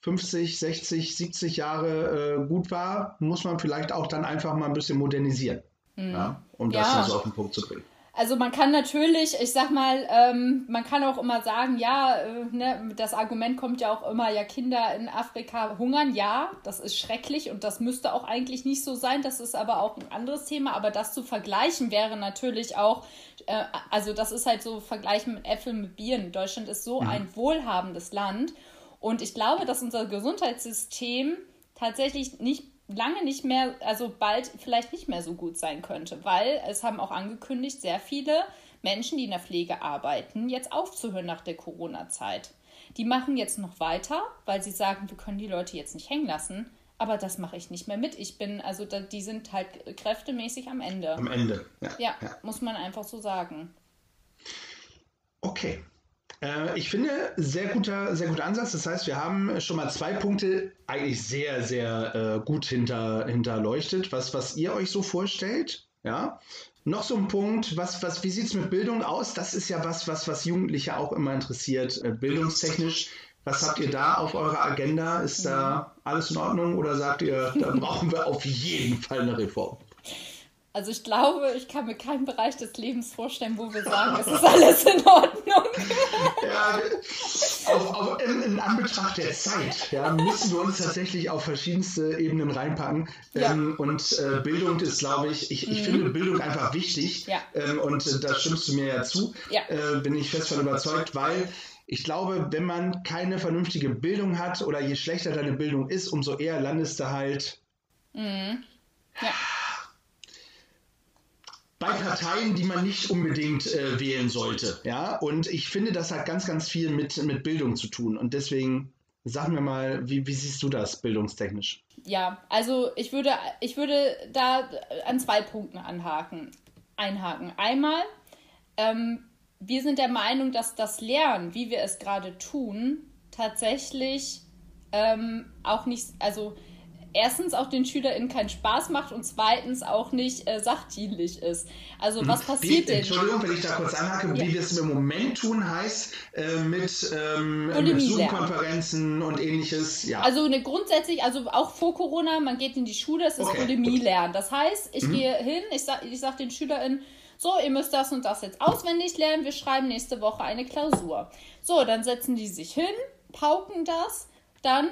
50, 60, 70 Jahre äh, gut war, muss man vielleicht auch dann einfach mal ein bisschen modernisieren, mhm. ja, um das ja. so auf den Punkt zu bringen. Also man kann natürlich, ich sag mal, ähm, man kann auch immer sagen, ja, äh, ne, das Argument kommt ja auch immer, ja, Kinder in Afrika hungern, ja, das ist schrecklich und das müsste auch eigentlich nicht so sein, das ist aber auch ein anderes Thema, aber das zu vergleichen wäre natürlich auch, äh, also das ist halt so vergleichen mit Äpfeln mit Bieren. Deutschland ist so mhm. ein wohlhabendes Land und ich glaube, dass unser Gesundheitssystem tatsächlich nicht lange nicht mehr, also bald vielleicht nicht mehr so gut sein könnte, weil es haben auch angekündigt, sehr viele Menschen, die in der Pflege arbeiten, jetzt aufzuhören nach der Corona-Zeit. Die machen jetzt noch weiter, weil sie sagen, wir können die Leute jetzt nicht hängen lassen. Aber das mache ich nicht mehr mit. Ich bin, also da, die sind halt kräftemäßig am Ende. Am Ende, ja. Ja, ja. muss man einfach so sagen. Okay, äh, ich finde, sehr guter, sehr guter Ansatz. Das heißt, wir haben schon mal zwei Punkte eigentlich sehr, sehr äh, gut hinter, hinterleuchtet, was, was ihr euch so vorstellt. Ja. Noch so ein Punkt, was, was, wie sieht es mit Bildung aus? Das ist ja was, was, was Jugendliche auch immer interessiert, äh, bildungstechnisch. Was habt ihr da auf eurer Agenda? Ist da alles in Ordnung oder sagt ihr, da brauchen wir auf jeden Fall eine Reform? Also ich glaube, ich kann mir keinen Bereich des Lebens vorstellen, wo wir sagen, es ist alles in Ordnung. Ja, auf, auf, in, in, Anbetracht der Zeit ja, müssen wir uns tatsächlich auf verschiedenste Ebenen reinpacken. Ja. Ähm, und äh, Bildung ist, glaube ich, ich, ich mhm. finde Bildung einfach wichtig. Ja. Ähm, und äh, da stimmst du mir ja zu. Ja. Äh, bin ich fest von überzeugt, weil ich glaube, wenn man keine vernünftige Bildung hat oder je schlechter deine Bildung ist, umso eher landest du halt. Mhm. Ja bei Parteien, die man nicht unbedingt äh, wählen sollte. Ja, und ich finde, das hat ganz, ganz viel mit, mit Bildung zu tun. Und deswegen sag mir mal, wie, wie siehst du das bildungstechnisch? Ja, also ich würde, ich würde da an zwei Punkten anhaken, einhaken. Einmal, ähm, wir sind der Meinung, dass das Lernen, wie wir es gerade tun, tatsächlich ähm, auch nicht, also erstens auch den SchülerInnen keinen Spaß macht und zweitens auch nicht äh, sachdienlich ist. Also was passiert wie, denn? Entschuldigung, wenn ich da kurz anhake, ja. wie wir es im Moment tun, heißt äh, mit, ähm, mit Zoom-Konferenzen und ähnliches. Ja. Also eine grundsätzlich, also auch vor Corona, man geht in die Schule, es ist okay, Bulimie lernen. Das heißt, ich mhm. gehe hin, ich sage ich sag den SchülerInnen, so, ihr müsst das und das jetzt auswendig lernen, wir schreiben nächste Woche eine Klausur. So, dann setzen die sich hin, pauken das, dann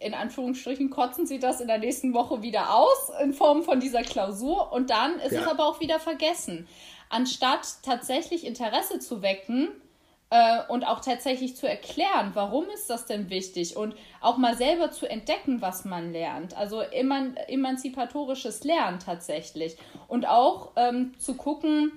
in Anführungsstrichen kotzen sie das in der nächsten Woche wieder aus in Form von dieser Klausur und dann ist ja. es aber auch wieder vergessen. Anstatt tatsächlich Interesse zu wecken äh, und auch tatsächlich zu erklären, warum ist das denn wichtig und auch mal selber zu entdecken, was man lernt. Also eman emanzipatorisches Lernen tatsächlich und auch ähm, zu gucken,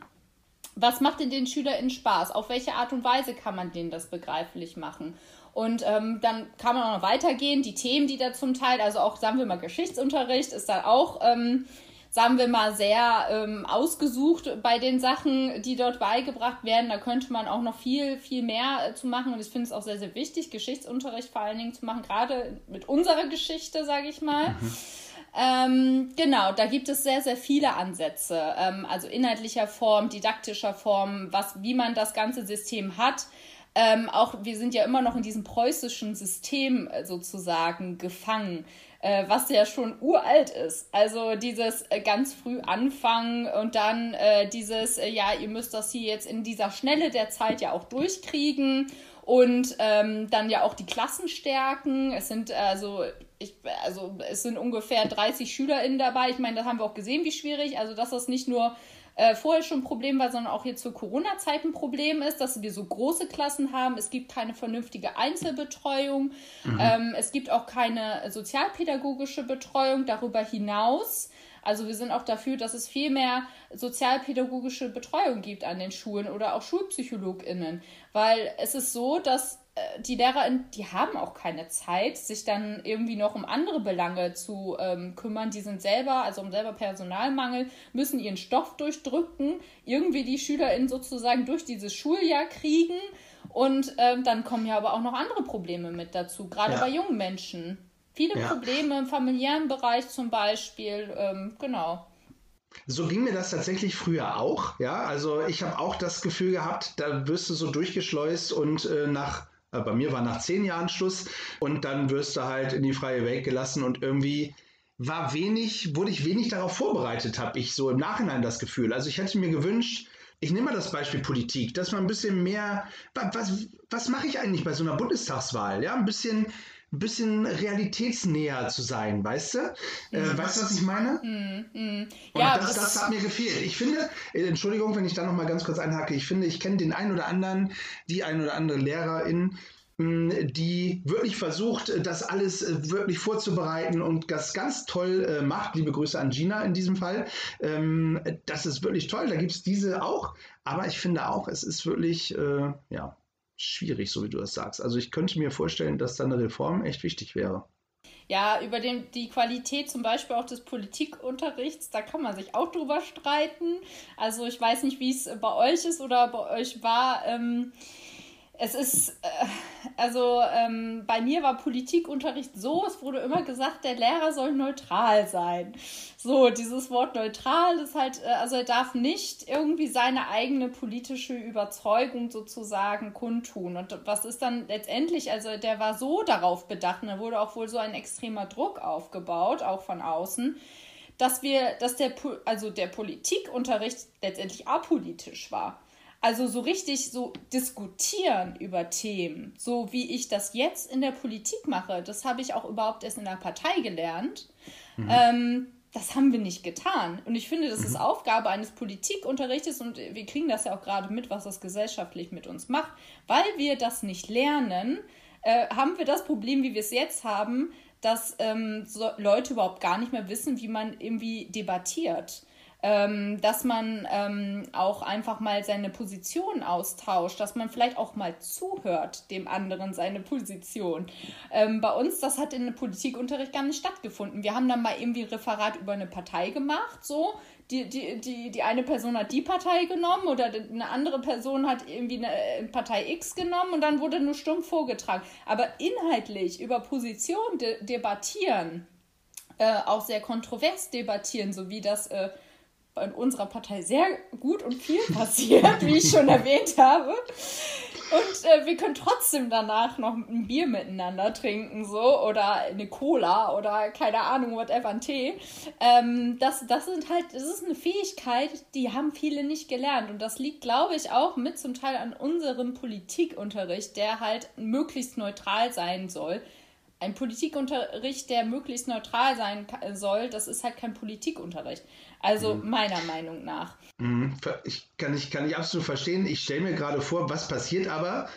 was macht denn den SchülerInnen Spaß? Auf welche Art und Weise kann man denen das begreiflich machen? Und ähm, dann kann man auch noch weitergehen. Die Themen, die da zum Teil, also auch, sagen wir mal, Geschichtsunterricht ist da auch, ähm, sagen wir mal, sehr ähm, ausgesucht bei den Sachen, die dort beigebracht werden. Da könnte man auch noch viel, viel mehr äh, zu machen. Und ich finde es auch sehr, sehr wichtig, Geschichtsunterricht vor allen Dingen zu machen, gerade mit unserer Geschichte, sage ich mal. Mhm. Ähm, genau, da gibt es sehr, sehr viele Ansätze, ähm, also inhaltlicher Form, didaktischer Form, was, wie man das ganze System hat. Ähm, auch wir sind ja immer noch in diesem preußischen System äh, sozusagen gefangen, äh, was ja schon uralt ist. Also dieses äh, ganz früh anfangen und dann äh, dieses, äh, ja, ihr müsst das hier jetzt in dieser Schnelle der Zeit ja auch durchkriegen und ähm, dann ja auch die Klassen stärken. Es sind also ich, also es sind ungefähr 30 SchülerInnen dabei. Ich meine, das haben wir auch gesehen, wie schwierig. Also, dass das nicht nur äh, vorher schon ein Problem war, sondern auch jetzt zur Corona-Zeit ein Problem ist, dass wir so große Klassen haben. Es gibt keine vernünftige Einzelbetreuung. Mhm. Ähm, es gibt auch keine sozialpädagogische Betreuung darüber hinaus. Also wir sind auch dafür, dass es viel mehr sozialpädagogische Betreuung gibt an den Schulen oder auch SchulpsychologInnen. Weil es ist so, dass die Lehrer, die haben auch keine Zeit, sich dann irgendwie noch um andere Belange zu ähm, kümmern. Die sind selber, also um selber Personalmangel, müssen ihren Stoff durchdrücken, irgendwie die SchülerInnen sozusagen durch dieses Schuljahr kriegen. Und ähm, dann kommen ja aber auch noch andere Probleme mit dazu, gerade ja. bei jungen Menschen. Viele ja. Probleme im familiären Bereich zum Beispiel, ähm, genau. So ging mir das tatsächlich früher auch. Ja, also ich habe auch das Gefühl gehabt, da wirst du so durchgeschleust und äh, nach äh, bei mir war nach zehn Jahren Schluss und dann wirst du halt in die freie Welt gelassen und irgendwie war wenig, wurde ich wenig darauf vorbereitet, habe ich so im Nachhinein das Gefühl. Also ich hätte mir gewünscht, ich nehme mal das Beispiel Politik, dass man ein bisschen mehr, was, was mache ich eigentlich bei so einer Bundestagswahl? Ja, ein bisschen ein bisschen realitätsnäher zu sein, weißt du? Äh, mhm. weißt du, was ich meine? Mhm. Mhm. Ja, das, das, das, hat mir gefehlt. Ich finde, äh, Entschuldigung, wenn ich da nochmal ganz kurz einhacke, ich finde, ich kenne den einen oder anderen, die ein oder andere Lehrerin, die wirklich versucht, das alles äh, wirklich vorzubereiten und das ganz toll äh, macht. Liebe Grüße an Gina in diesem Fall. Ähm, das ist wirklich toll. Da gibt es diese auch. Aber ich finde auch, es ist wirklich, äh, ja, schwierig, so wie du das sagst. Also ich könnte mir vorstellen, dass da eine Reform echt wichtig wäre. Ja, über den, die Qualität zum Beispiel auch des Politikunterrichts, da kann man sich auch drüber streiten. Also ich weiß nicht, wie es bei euch ist oder bei euch war. Ähm, es ist, äh, also ähm, bei mir war Politikunterricht so, es wurde immer gesagt, der Lehrer soll neutral sein. So, dieses Wort neutral ist halt, äh, also er darf nicht irgendwie seine eigene politische Überzeugung sozusagen kundtun. Und was ist dann letztendlich, also der war so darauf bedacht, und da wurde auch wohl so ein extremer Druck aufgebaut, auch von außen, dass wir, dass der, also der Politikunterricht letztendlich apolitisch war. Also so richtig so diskutieren über Themen, so wie ich das jetzt in der Politik mache, das habe ich auch überhaupt erst in der Partei gelernt. Mhm. Ähm, das haben wir nicht getan. Und ich finde, das ist mhm. Aufgabe eines Politikunterrichtes und wir kriegen das ja auch gerade mit, was das gesellschaftlich mit uns macht. Weil wir das nicht lernen, äh, haben wir das Problem, wie wir es jetzt haben, dass ähm, so Leute überhaupt gar nicht mehr wissen, wie man irgendwie debattiert ähm, dass man ähm, auch einfach mal seine Position austauscht, dass man vielleicht auch mal zuhört dem anderen seine Position. Ähm, bei uns, das hat in der Politikunterricht gar nicht stattgefunden. Wir haben dann mal irgendwie Referat über eine Partei gemacht, so, die, die, die, die eine Person hat die Partei genommen oder eine andere Person hat irgendwie eine äh, Partei X genommen und dann wurde nur stumpf vorgetragen. Aber inhaltlich über Position de debattieren, äh, auch sehr kontrovers debattieren, so wie das äh, in unserer Partei sehr gut und viel passiert, wie ich schon erwähnt habe. Und äh, wir können trotzdem danach noch ein Bier miteinander trinken, so, oder eine Cola oder keine Ahnung, whatever, ein Tee. Ähm, das, das sind halt, das ist eine Fähigkeit, die haben viele nicht gelernt. Und das liegt, glaube ich, auch mit zum Teil an unserem Politikunterricht, der halt möglichst neutral sein soll ein Politikunterricht, der möglichst neutral sein soll, das ist halt kein Politikunterricht. Also mhm. meiner Meinung nach. Mhm. Ich kann, ich kann ich absolut verstehen. Ich stelle mir gerade vor, was passiert aber,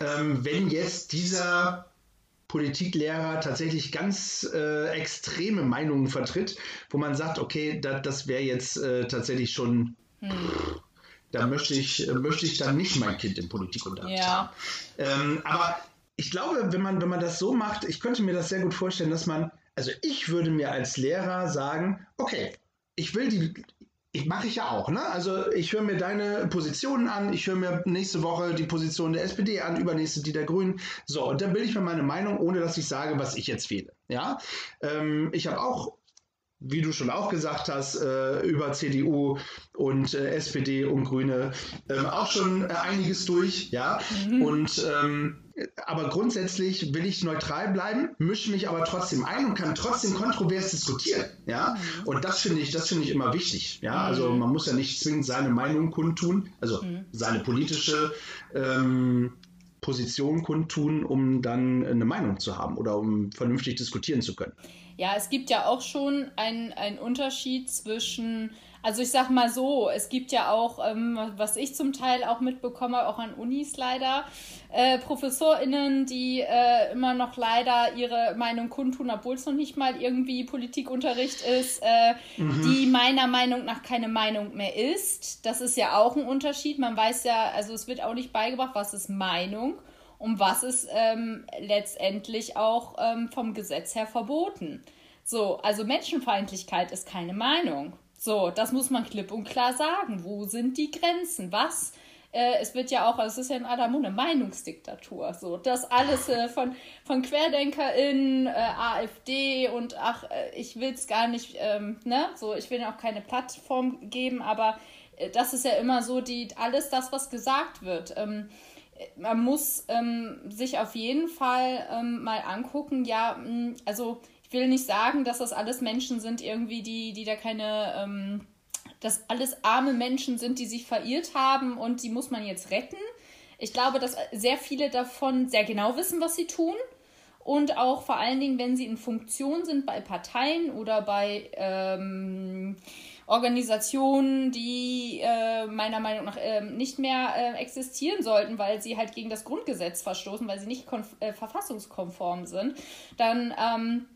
ähm, wenn jetzt dieser Politiklehrer tatsächlich ganz äh, extreme Meinungen vertritt, wo man sagt, okay, da, das wäre jetzt äh, tatsächlich schon. Hm. Pff, da möchte ich, äh, möchte ich dann nicht mein Kind im Politikunterricht ja. haben. Ähm, aber ich glaube, wenn man, wenn man das so macht, ich könnte mir das sehr gut vorstellen, dass man, also ich würde mir als Lehrer sagen, okay, ich will die, ich mache ich ja auch, ne? Also ich höre mir deine Positionen an, ich höre mir nächste Woche die Position der SPD an, übernächste die der Grünen. So, und dann bilde ich mir meine Meinung, ohne dass ich sage, was ich jetzt wähle. Ja, ähm, ich habe auch wie du schon auch gesagt hast, äh, über CDU und äh, SPD und Grüne ähm, auch schon äh, einiges durch, ja. Mhm. Und ähm, aber grundsätzlich will ich neutral bleiben, mische mich aber trotzdem ein und kann trotzdem kontrovers diskutieren, ja. Mhm. Und das finde ich, das finde ich immer wichtig, ja. Also mhm. man muss ja nicht zwingend seine Meinung kundtun, also mhm. seine politische ähm, Position kundtun, um dann eine Meinung zu haben oder um vernünftig diskutieren zu können. Ja, es gibt ja auch schon einen Unterschied zwischen, also ich sag mal so, es gibt ja auch, ähm, was ich zum Teil auch mitbekomme, auch an Unis leider, äh, ProfessorInnen, die äh, immer noch leider ihre Meinung kundtun, obwohl es noch nicht mal irgendwie Politikunterricht ist, äh, mhm. die meiner Meinung nach keine Meinung mehr ist. Das ist ja auch ein Unterschied. Man weiß ja, also es wird auch nicht beigebracht, was ist Meinung um was ist ähm, letztendlich auch ähm, vom Gesetz her verboten. So, also Menschenfeindlichkeit ist keine Meinung. So, das muss man klipp und klar sagen. Wo sind die Grenzen? Was? Äh, es wird ja auch, also es ist ja in aller Munde Meinungsdiktatur. So, das alles äh, von, von QuerdenkerInnen, äh, AfD und ach, äh, ich will es gar nicht, ähm, ne? So, ich will auch keine Plattform geben, aber äh, das ist ja immer so, die, alles das, was gesagt wird. Ähm, man muss ähm, sich auf jeden Fall ähm, mal angucken, ja, hm, also will nicht sagen, dass das alles Menschen sind, irgendwie, die, die da keine, ähm, dass alles arme Menschen sind, die sich verirrt haben und die muss man jetzt retten. Ich glaube, dass sehr viele davon sehr genau wissen, was sie tun. Und auch vor allen Dingen, wenn sie in Funktion sind bei Parteien oder bei ähm, Organisationen, die äh, meiner Meinung nach äh, nicht mehr äh, existieren sollten, weil sie halt gegen das Grundgesetz verstoßen, weil sie nicht äh, verfassungskonform sind, dann ähm,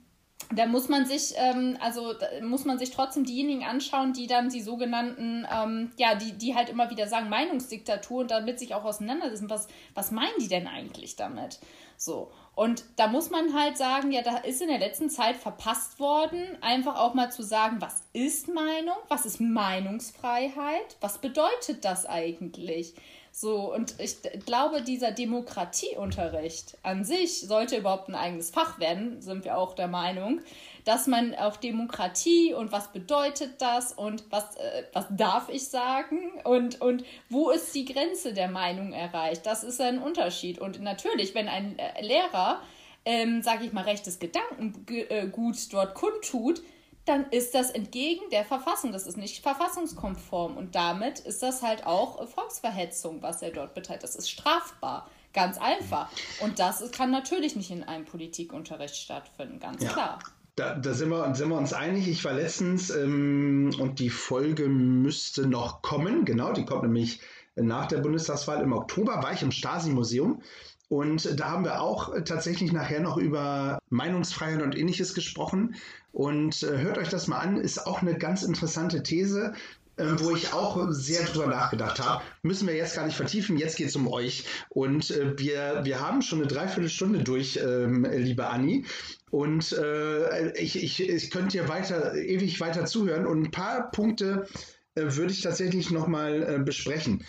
da muss man sich, ähm, also muss man sich trotzdem diejenigen anschauen, die dann die sogenannten, ähm, ja, die, die halt immer wieder sagen, Meinungsdiktatur und damit sich auch auseinandersetzen, was, was meinen die denn eigentlich damit? So. Und da muss man halt sagen, ja, da ist in der letzten Zeit verpasst worden, einfach auch mal zu sagen, was ist Meinung, was ist Meinungsfreiheit, was bedeutet das eigentlich? So, und ich glaube, dieser Demokratieunterricht an sich sollte überhaupt ein eigenes Fach werden, sind wir auch der Meinung, dass man auf Demokratie und was bedeutet das und was, äh, was darf ich sagen und, und wo ist die Grenze der Meinung erreicht, das ist ein Unterschied. Und natürlich, wenn ein äh, Lehrer, ähm, sage ich mal, rechtes Gedankengut äh, dort kundtut, dann ist das entgegen der Verfassung. Das ist nicht verfassungskonform. Und damit ist das halt auch Volksverhetzung, was er dort betreibt. Das ist strafbar. Ganz einfach. Und das kann natürlich nicht in einem Politikunterricht stattfinden, ganz ja. klar. Da, da, sind, wir, sind wir uns einig. Ich war letztens ähm, und die Folge müsste noch kommen. Genau, die kommt nämlich nach der Bundestagswahl im Oktober. War ich im Stasi-Museum und da haben wir auch tatsächlich nachher noch über Meinungsfreiheit und ähnliches gesprochen. Und äh, hört euch das mal an, ist auch eine ganz interessante These. ähm, wo ich auch sehr drüber nachgedacht habe. Müssen wir jetzt gar nicht vertiefen. Jetzt geht es um euch. Und äh, wir, wir haben schon eine Dreiviertelstunde durch, ähm, liebe Anni. Und äh, ich, ich, ich könnte dir weiter, ewig weiter zuhören. Und ein paar Punkte äh, würde ich tatsächlich nochmal äh, besprechen.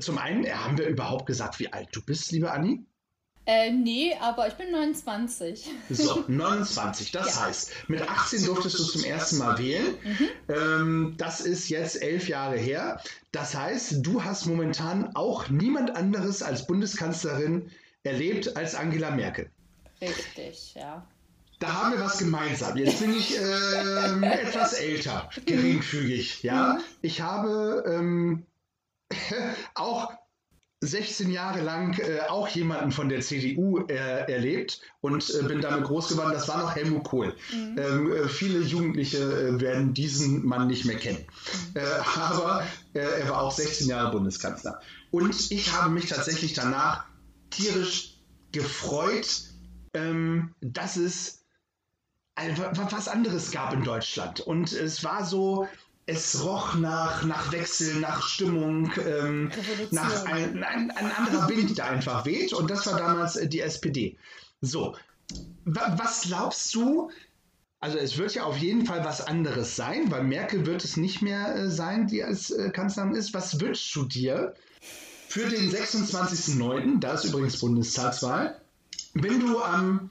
Zum einen äh, haben wir überhaupt gesagt, wie alt du bist, liebe Anni? Äh, nee, aber ich bin 29. So, 29. Das ja. heißt, mit 18 durftest du zum ersten Mal wählen. Mhm. Ähm, das ist jetzt elf Jahre her. Das heißt, du hast momentan auch niemand anderes als Bundeskanzlerin erlebt als Angela Merkel. Richtig, ja. Da haben wir was gemeinsam. Jetzt bin ich ähm, etwas älter, geringfügig. Ja, mhm. ich habe ähm, auch 16 Jahre lang äh, auch jemanden von der CDU äh, erlebt und äh, bin damit groß geworden. Das war noch Helmut Kohl. Mhm. Ähm, äh, viele Jugendliche äh, werden diesen Mann nicht mehr kennen. Mhm. Äh, aber er war auch 16 Jahre Bundeskanzler. Und ich habe mich tatsächlich danach tierisch gefreut, ähm, dass es was anderes gab in Deutschland. Und es war so, es roch nach, nach Wechsel, nach Stimmung, ähm, nach ein, ein, ein, anderer Wind, der einfach weht. Und das war damals äh, die SPD. So, was glaubst du? Also es wird ja auf jeden Fall was anderes sein, weil Merkel wird es nicht mehr äh, sein, die als äh, Kanzlerin ist. Was wünschst du dir für den 26.09., da ist übrigens Bundestagswahl, wenn du am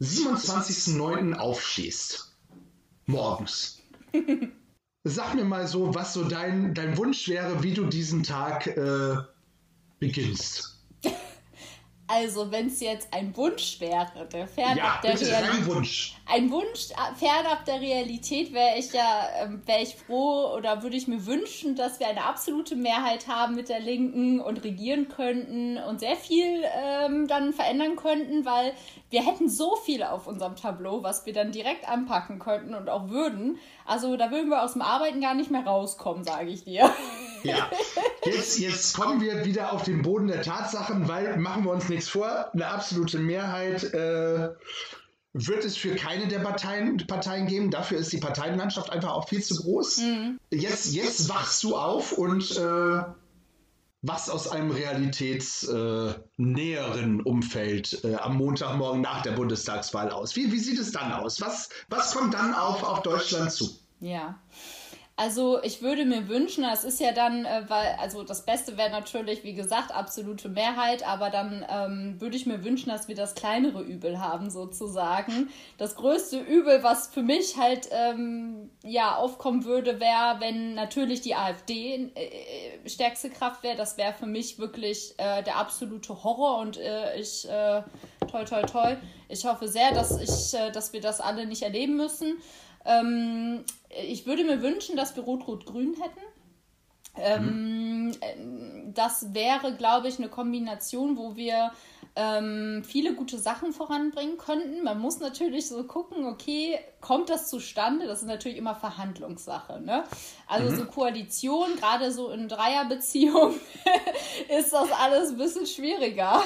27.09. aufstehst? Morgens. Sag mir mal so, was so dein, dein Wunsch wäre, wie du diesen Tag äh, beginnst. Also, wenn es jetzt ein Wunsch wäre, der fernab ja, der Realität. Ein Wunsch. Ein Wunsch fernab der Realität wäre ich ja, ähm, wäre ich froh oder würde ich mir wünschen, dass wir eine absolute Mehrheit haben mit der Linken und regieren könnten und sehr viel ähm, dann verändern könnten, weil wir hätten so viel auf unserem Tableau, was wir dann direkt anpacken könnten und auch würden. Also da würden wir aus dem Arbeiten gar nicht mehr rauskommen, sage ich dir. Ja, jetzt, jetzt kommen wir wieder auf den Boden der Tatsachen, weil machen wir uns nichts vor, eine absolute Mehrheit äh, wird es für keine der Parteien, Parteien geben. Dafür ist die Parteienlandschaft einfach auch viel zu groß. Mhm. Jetzt, jetzt wachst du auf und äh, wachst aus einem realitätsnäheren äh, Umfeld äh, am Montagmorgen nach der Bundestagswahl aus. Wie, wie sieht es dann aus? Was, was kommt dann auf, auf Deutschland zu? Ja. Also ich würde mir wünschen, es ist ja dann, äh, weil, also das Beste wäre natürlich, wie gesagt, absolute Mehrheit, aber dann ähm, würde ich mir wünschen, dass wir das kleinere Übel haben, sozusagen. Das größte Übel, was für mich halt ähm, ja aufkommen würde, wäre, wenn natürlich die AfD äh, stärkste Kraft wäre. Das wäre für mich wirklich äh, der absolute Horror und äh, ich äh, toi toi toi. Ich hoffe sehr, dass ich, äh, dass wir das alle nicht erleben müssen. Ähm, ich würde mir wünschen, dass wir Rot-Rot-Grün hätten. Ähm, mhm. Das wäre, glaube ich, eine Kombination, wo wir ähm, viele gute Sachen voranbringen könnten. Man muss natürlich so gucken, okay, kommt das zustande? Das ist natürlich immer Verhandlungssache. Ne? Also mhm. so Koalition, gerade so in Dreierbeziehungen, ist das alles ein bisschen schwieriger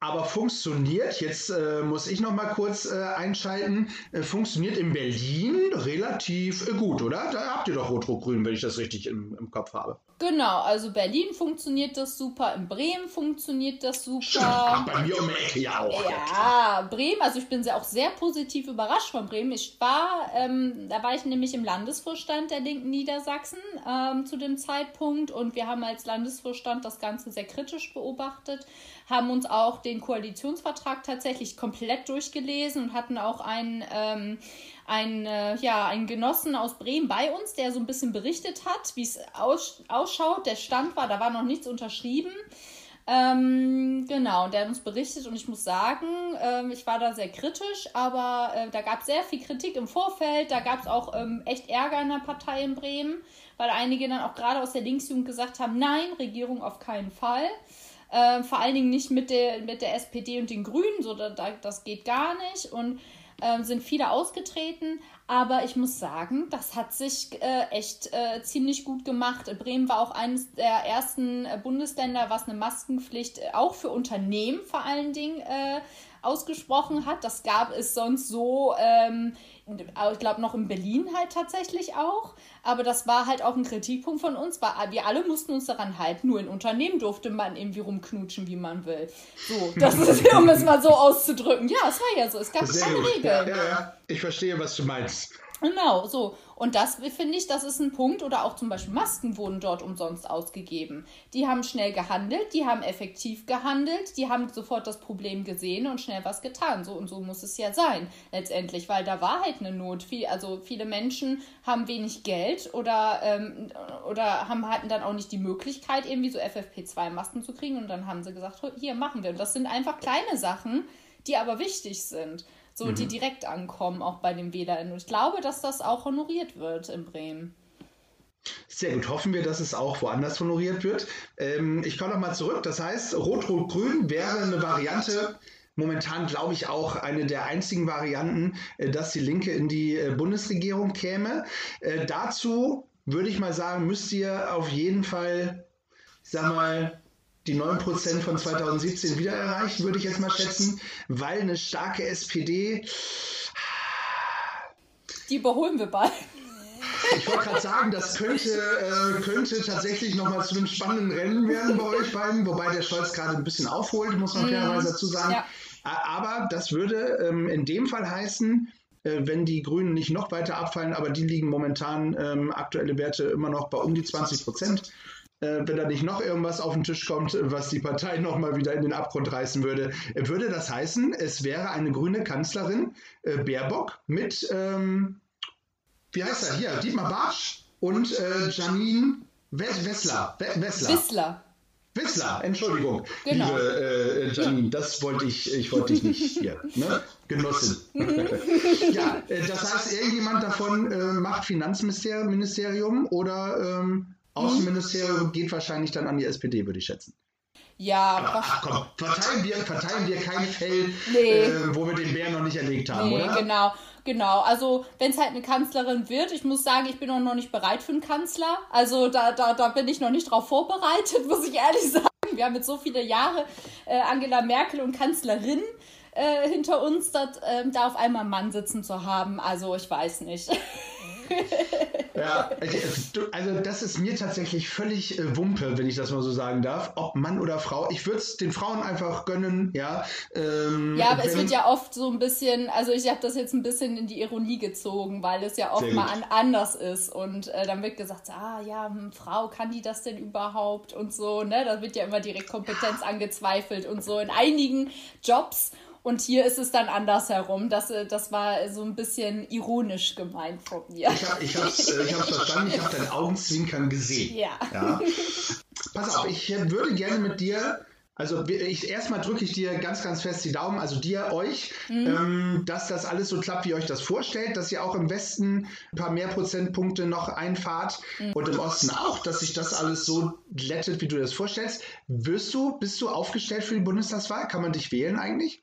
aber funktioniert, jetzt äh, muss ich noch mal kurz äh, einschalten, äh, funktioniert in Berlin relativ äh, gut, oder? Da habt ihr doch Rot-Rot-Grün, wenn ich das richtig im, im, Kopf habe. Genau, also Berlin funktioniert das super, in Bremen funktioniert das super. Ach, bei mir um die Ecke ja auch. Ja, ja Bremen, also ich bin sehr, auch sehr positiv überrascht von Bremen. Ich war, ähm, da war ich nämlich im Landesvorstand der Linken Niedersachsen ähm, zu dem Zeitpunkt und wir haben als Landesvorstand das Ganze sehr kritisch beobachtet haben uns auch den Koalitionsvertrag tatsächlich komplett durchgelesen und hatten auch einen, ähm, einen, äh, ja, einen Genossen aus Bremen bei uns, der so ein bisschen berichtet hat, wie es aus, ausschaut. Der Stand war, da war noch nichts unterschrieben. Ähm, genau, der hat uns berichtet und ich muss sagen, ähm, ich war da sehr kritisch, aber äh, da gab es sehr viel Kritik im Vorfeld, da gab es auch ähm, echt Ärger in der Partei in Bremen, weil einige dann auch gerade aus der Linksjugend gesagt haben, nein, Regierung auf keinen Fall. Äh, vor allen Dingen nicht mit der, mit der SPD und den Grünen, so da, das geht gar nicht. Und äh, sind viele ausgetreten. Aber ich muss sagen, das hat sich äh, echt äh, ziemlich gut gemacht. Bremen war auch eines der ersten äh, Bundesländer, was eine Maskenpflicht äh, auch für Unternehmen vor allen Dingen äh, ausgesprochen hat. Das gab es sonst so, ähm, ich glaube noch in Berlin halt tatsächlich auch. Aber das war halt auch ein Kritikpunkt von uns, weil wir alle mussten uns daran halten. Nur in Unternehmen durfte man irgendwie rumknutschen, wie man will. So, das ist, um es mal so auszudrücken. Ja, es war ja so. Es gab keine. Regeln. Ja, ja, ja. Ich verstehe, was du meinst. Genau, so. Und das finde ich, das ist ein Punkt. Oder auch zum Beispiel Masken wurden dort umsonst ausgegeben. Die haben schnell gehandelt, die haben effektiv gehandelt, die haben sofort das Problem gesehen und schnell was getan. So und so muss es ja sein, letztendlich, weil da war halt eine Not. Viel, also viele Menschen haben wenig Geld oder, ähm, oder haben, hatten dann auch nicht die Möglichkeit, irgendwie so FFP2-Masken zu kriegen. Und dann haben sie gesagt, hier machen wir. Und das sind einfach kleine Sachen, die aber wichtig sind so Mhm. die direkt ankommen, auch bei den WählerInnen. Und ich glaube, dass das auch honoriert wird in Bremen. Sehr gut. Hoffen wir, dass es auch woanders honoriert wird. Ähm, ich komme nochmal zurück. Das heißt, Rot-Rot-Grün wäre eine Variante. Momentan glaube ich auch eine der einzigen Varianten, äh, dass die Linke in die äh, Bundesregierung käme. Äh, dazu würde ich mal sagen, müsst ihr auf jeden Fall, ich sag mal, die 9% von 2017 wieder erreichen, würde ich jetzt mal schätzen, weil eine starke SPD, Die überholen wir bald. ich wollte gerade sagen, das könnte, äh, könnte tatsächlich nochmal zu einem spannenden Rennen werden bei euch beiden, wobei der Scholz gerade ein bisschen aufholt, muss man fairerweise dazu sagen. Ja. Aber das würde ähm, in dem Fall heißen, äh, wenn die Grünen nicht noch weiter abfallen, aber die liegen momentan ähm, aktuelle Werte immer noch bei um die 20 Prozent. Äh, wenn da nicht noch irgendwas auf den Tisch kommt, was die Partei nochmal wieder in den Abgrund reißen würde, äh, würde das heißen, es wäre eine grüne Kanzlerin, äh, Baerbock, mit, ähm, wie heißt er hier, Dietmar Bartsch und äh, Janine Wes- Wessler. We- Wessler. Wissler. Wissler, Entschuldigung, Genau. liebe äh, Janine, das wollte ich, ich wollte dich nicht hier, ne? Genossin. ja, äh, das heißt, irgendjemand davon äh, macht Finanzministerium Ministerium oder ähm, Außenministerium geht wahrscheinlich dann an die SPD, würde ich schätzen. Ja, Ach komm, verteilen wir, verteilen wir kein Fell, Nee. äh, wo wir den Bären noch nicht erlegt haben, nee, oder? genau. Genau, also wenn es halt eine Kanzlerin wird, ich muss sagen, ich bin auch noch nicht bereit für einen Kanzler. Also da, da, da bin ich noch nicht drauf vorbereitet, muss ich ehrlich sagen. Wir haben jetzt so viele Jahre äh, Angela Merkel und Kanzlerin äh, hinter uns, dass, ähm, da auf einmal einen Mann sitzen zu haben. Also ich weiß nicht. Ja, also, das ist mir tatsächlich völlig äh, Wumpe, wenn ich das mal so sagen darf, ob Mann oder Frau. Ich würde es den Frauen einfach gönnen, ja. Ähm, Ja, aber es wird ja oft so ein bisschen, also ich habe das jetzt ein bisschen in die Ironie gezogen, weil es ja oft mal an, anders ist und äh, dann wird gesagt, ah ja, hm, Frau, kann die das denn überhaupt und so, ne? Da wird ja immer direkt Kompetenz angezweifelt und so in einigen Jobs und hier ist es dann andersherum. Das, äh, das war so ein bisschen ironisch gemeint von mir. Ich habe ich hab's, äh, ich hab's verstanden, ich habe dein Augenzwinkern gesehen. Ja. ja. Pass auf, ich äh, würde gerne mit dir, also ich, erstmal drücke ich dir ganz, ganz fest die Daumen, also dir, euch, Mhm. ähm, dass das alles so klappt, wie ihr euch das vorstellt, dass ihr auch im Westen ein paar mehr Prozentpunkte noch einfahrt Mhm. und im Osten auch, dass sich das alles so glättet, wie du das vorstellst. Wirst du, bist du aufgestellt für die Bundestagswahl? Kann man dich wählen eigentlich?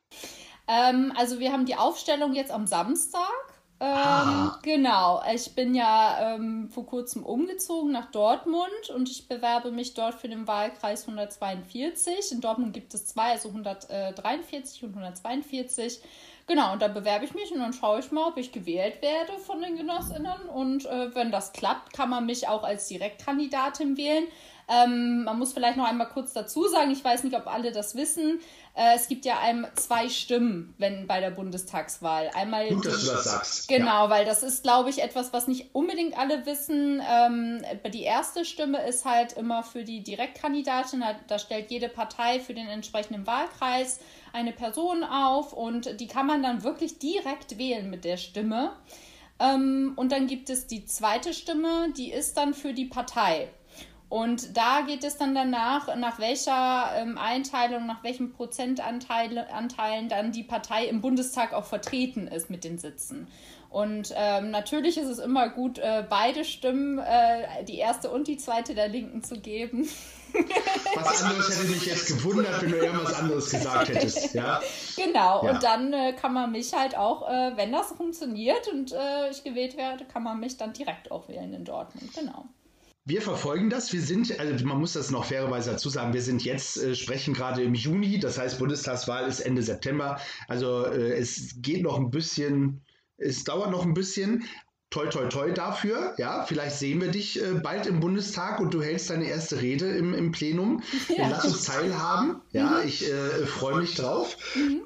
Ähm, also wir haben die Aufstellung jetzt am Samstag. Ähm, Ah. genau, ich bin ja ähm, vor kurzem umgezogen nach Dortmund und ich bewerbe mich dort für den Wahlkreis 142. In Dortmund gibt es zwei, also 143 und 142. Genau, und da bewerbe ich mich und dann schaue ich mal, ob ich gewählt werde von den Genossinnen. Und äh, wenn das klappt, kann man mich auch als Direktkandidatin wählen. Ähm, man muss vielleicht noch einmal kurz dazu sagen, ich weiß nicht, ob alle das wissen. Äh, es gibt ja einem zwei Stimmen, wenn bei der Bundestagswahl. Einmal Gut, dass du das sagst. Genau, weil das ist, glaube ich, etwas, was nicht unbedingt alle wissen. Ähm, die erste Stimme ist halt immer für die Direktkandidatin. Da, da stellt jede Partei für den entsprechenden Wahlkreis eine Person auf und die kann man dann wirklich direkt wählen mit der Stimme. Ähm, und dann gibt es die zweite Stimme, die ist dann für die Partei. Und da geht es dann danach, nach welcher ähm, Einteilung, nach welchen Prozentanteilen Anteilen dann die Partei im Bundestag auch vertreten ist mit den Sitzen. Und ähm, natürlich ist es immer gut, äh, beide Stimmen, äh, die erste und die zweite der Linken zu geben. Was anderes hätte mich jetzt gewundert, wenn du irgendwas anderes gesagt hättest. Ja? Genau, Ja. und dann äh, kann man mich halt auch, äh, wenn das funktioniert und äh, ich gewählt werde, kann man mich dann direkt auch wählen in Dortmund. Genau. Wir verfolgen das. Wir sind, also man muss das noch fairerweise dazu sagen, wir sind jetzt, äh, sprechen gerade im Juni, das heißt Bundestagswahl ist Ende September. Also äh, es geht noch ein bisschen, es dauert noch ein bisschen. Toi, toi, toi dafür. Ja, vielleicht sehen wir dich äh, bald im Bundestag und du hältst deine erste Rede im, im Plenum. Ja. Lass uns teilhaben. Ja, ich äh, freue mich drauf.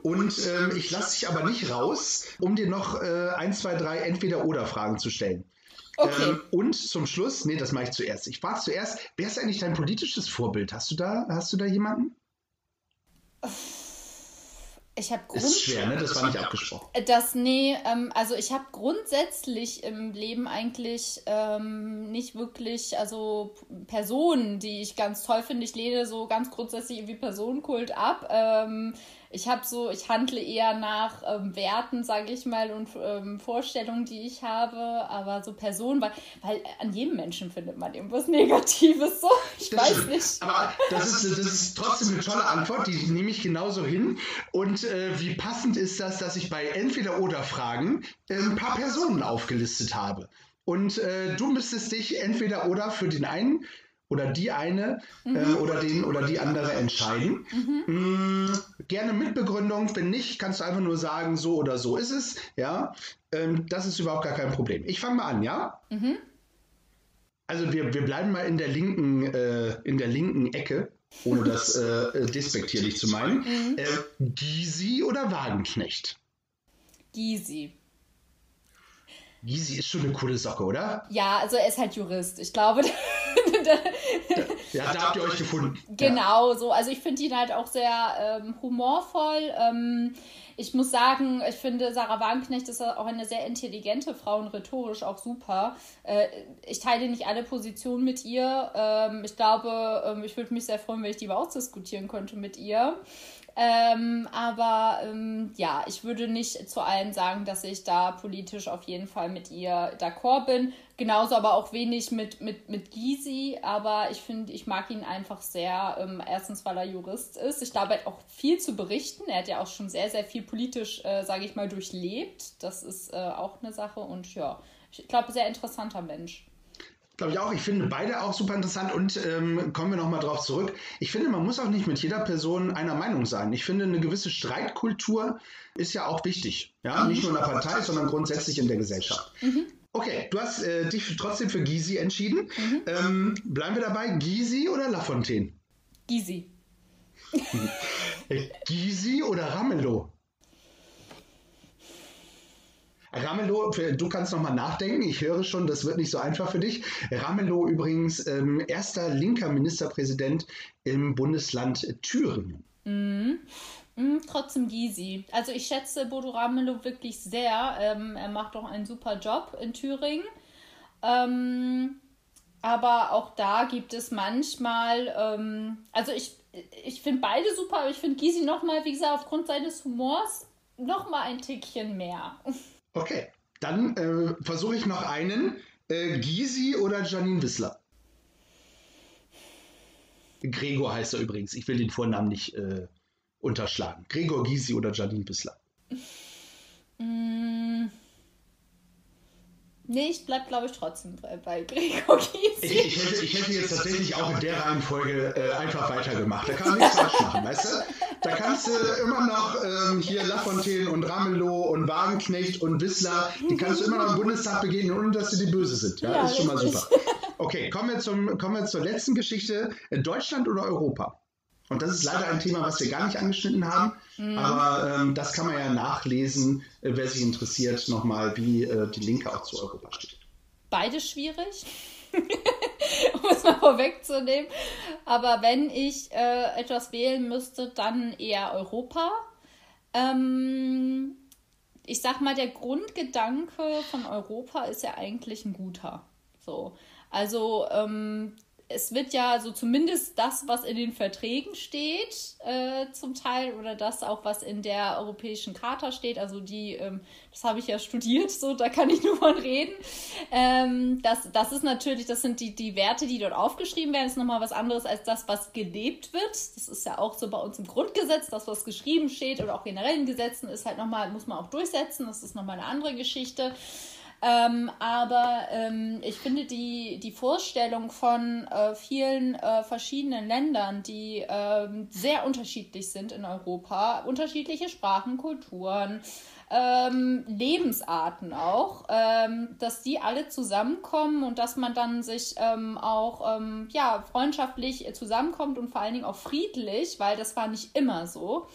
Und ähm, ich lasse dich aber nicht raus, um dir noch äh, ein, zwei, drei Entweder-Oder-Fragen zu stellen. Okay. Ähm, und zum Schluss, nee, das mache ich zuerst. Ich frage zuerst, wer ist eigentlich dein politisches Vorbild? Hast du da, hast du da jemanden? Ich habe. Ist schwer, ne? Das war nicht abgesprochen. Das, nee, ähm, also ich habe grundsätzlich im Leben eigentlich ähm, nicht wirklich, also Personen, die ich ganz toll finde. Ich lehne so ganz grundsätzlich irgendwie Personenkult ab. Ähm, ich habe so, ich handle eher nach ähm, Werten, sage ich mal, und ähm, Vorstellungen, die ich habe, aber so Personen, weil, weil an jedem Menschen findet man irgendwas Negatives. So, ich Das weiß stimmt. nicht. Aber das ist, das ist trotzdem eine tolle Antwort, die nehme ich genauso hin. Und äh, wie passend ist das, dass ich bei Entweder-Oder-Fragen äh, ein paar Personen aufgelistet habe. Und äh, du müsstest dich entweder oder für den einen oder die eine äh, oder den oder die andere entscheiden. Mm, gerne mit Begründung. Wenn nicht, kannst du einfach nur sagen, so oder so ist es. Ja, ähm, das ist überhaupt gar kein Problem. Ich fange mal an, ja? Also wir, wir bleiben mal in der linken, äh, in der linken Ecke, ohne das äh, despektierlich zu meinen. Äh, Gysi oder Wagenknecht? Gysi. Gysi ist schon eine coole Socke, oder? Ja, also er ist halt Jurist. Ich glaube, Ja, da habt ihr euch gefunden. Genau, so. Also ich finde ihn halt auch sehr ähm, humorvoll. Ähm, ich muss sagen, ich finde, Sarah Wagenknecht ist auch eine sehr intelligente Frau und rhetorisch auch super. Äh, ich teile nicht alle Positionen mit ihr. Ähm, ich glaube, ähm, ich würde mich sehr freuen, wenn ich die mal ausdiskutieren könnte mit ihr. Ähm, aber ähm, ja, ich würde nicht zu allen sagen, dass ich da politisch auf jeden Fall mit ihr d'accord bin. Genauso aber auch wenig mit, mit, mit Gysi. Aber ich finde, ich mag ihn einfach sehr. Ähm, erstens, weil er Jurist ist. Ich glaube, er hat auch viel zu berichten. Er hat ja auch schon sehr, sehr viel politisch, äh, sage ich mal, durchlebt. Das ist äh, auch eine Sache. Und ja, ich glaube, sehr interessanter Mensch. Glaube ich auch. Ich finde beide auch super interessant und ähm, kommen wir nochmal drauf zurück. Ich finde, man muss auch nicht mit jeder Person einer Meinung sein. Ich finde, eine gewisse Streitkultur ist ja auch wichtig. Ja, nicht nur in der Partei, sondern grundsätzlich in der Gesellschaft. Okay, du hast äh, dich trotzdem für Gysi entschieden. Ähm, bleiben wir dabei, Gysi oder Lafontaine? Gysi. Gysi oder Ramelow? Ramelow, du kannst noch mal nachdenken. Ich höre schon, das wird nicht so einfach für dich. Ramelow übrigens ähm, erster linker Ministerpräsident im Bundesland Thüringen. Mm, trotzdem Gysi. Also ich schätze Bodo Ramelow wirklich sehr. Ähm, er macht auch einen super Job in Thüringen. Ähm, aber auch da gibt es manchmal, ähm, also ich, ich finde beide super, aber ich finde Gysi nochmal, wie gesagt, aufgrund seines Humors nochmal ein Tickchen mehr. Okay, dann äh, versuche ich noch einen. Äh, Gysi oder Janine Wissler? Gregor heißt er übrigens. Ich will den Vornamen nicht äh, unterschlagen. Gregor Gysi oder Janine Wissler? Mm. Nee, ich bleib, glaube ich, trotzdem bei, Gregor Ich, Gysi. ich, hätte, ich hätte jetzt tatsächlich auch in der Reihenfolge äh, einfach weitergemacht. Da kann man nichts falsch machen, weißt du? Da kannst du immer noch ähm, hier Lafontaine und Ramelow und Wagenknecht und Wissler, die kannst du immer noch im Bundestag begegnen, ohne dass sie die böse sind. Ja, Ja, ist schon mal super. Okay, kommen wir, zum, kommen wir zur letzten Geschichte. Äh, Deutschland oder Europa? Und das ist leider ein Thema, was wir gar nicht angeschnitten haben, aber ähm, das kann man ja nachlesen, äh, wer sich interessiert, nochmal, wie äh, die Linke auch zu Europa steht. Beide schwierig, um es mal vorwegzunehmen. Aber wenn ich äh, etwas wählen müsste, dann eher Europa. Ähm, ich sag mal, der Grundgedanke von Europa ist ja eigentlich ein guter. So. Also, ähm, es wird ja so zumindest das, was in den Verträgen steht, äh, zum Teil, oder das auch, was in der Europäischen Charta steht, also die, ähm, das habe ich ja studiert, so, da kann ich nur von reden. Ähm, das, das ist natürlich, das sind die, die Werte, die dort aufgeschrieben werden, ist nochmal was anderes als das, was gelebt wird. Das ist ja auch so bei uns im Grundgesetz, das, was geschrieben steht oder auch generell in Gesetzen, ist halt nochmal, muss man auch durchsetzen, das ist nochmal eine andere Geschichte. Ähm, aber ähm, ich finde die, die Vorstellung von äh, vielen äh, verschiedenen Ländern, die ähm, sehr unterschiedlich sind in Europa, unterschiedliche Sprachen, Kulturen, ähm, Lebensarten auch, ähm, dass die alle zusammenkommen und dass man dann sich ähm, auch ähm, ja, freundschaftlich zusammenkommt und vor allen Dingen auch friedlich, weil das war nicht immer so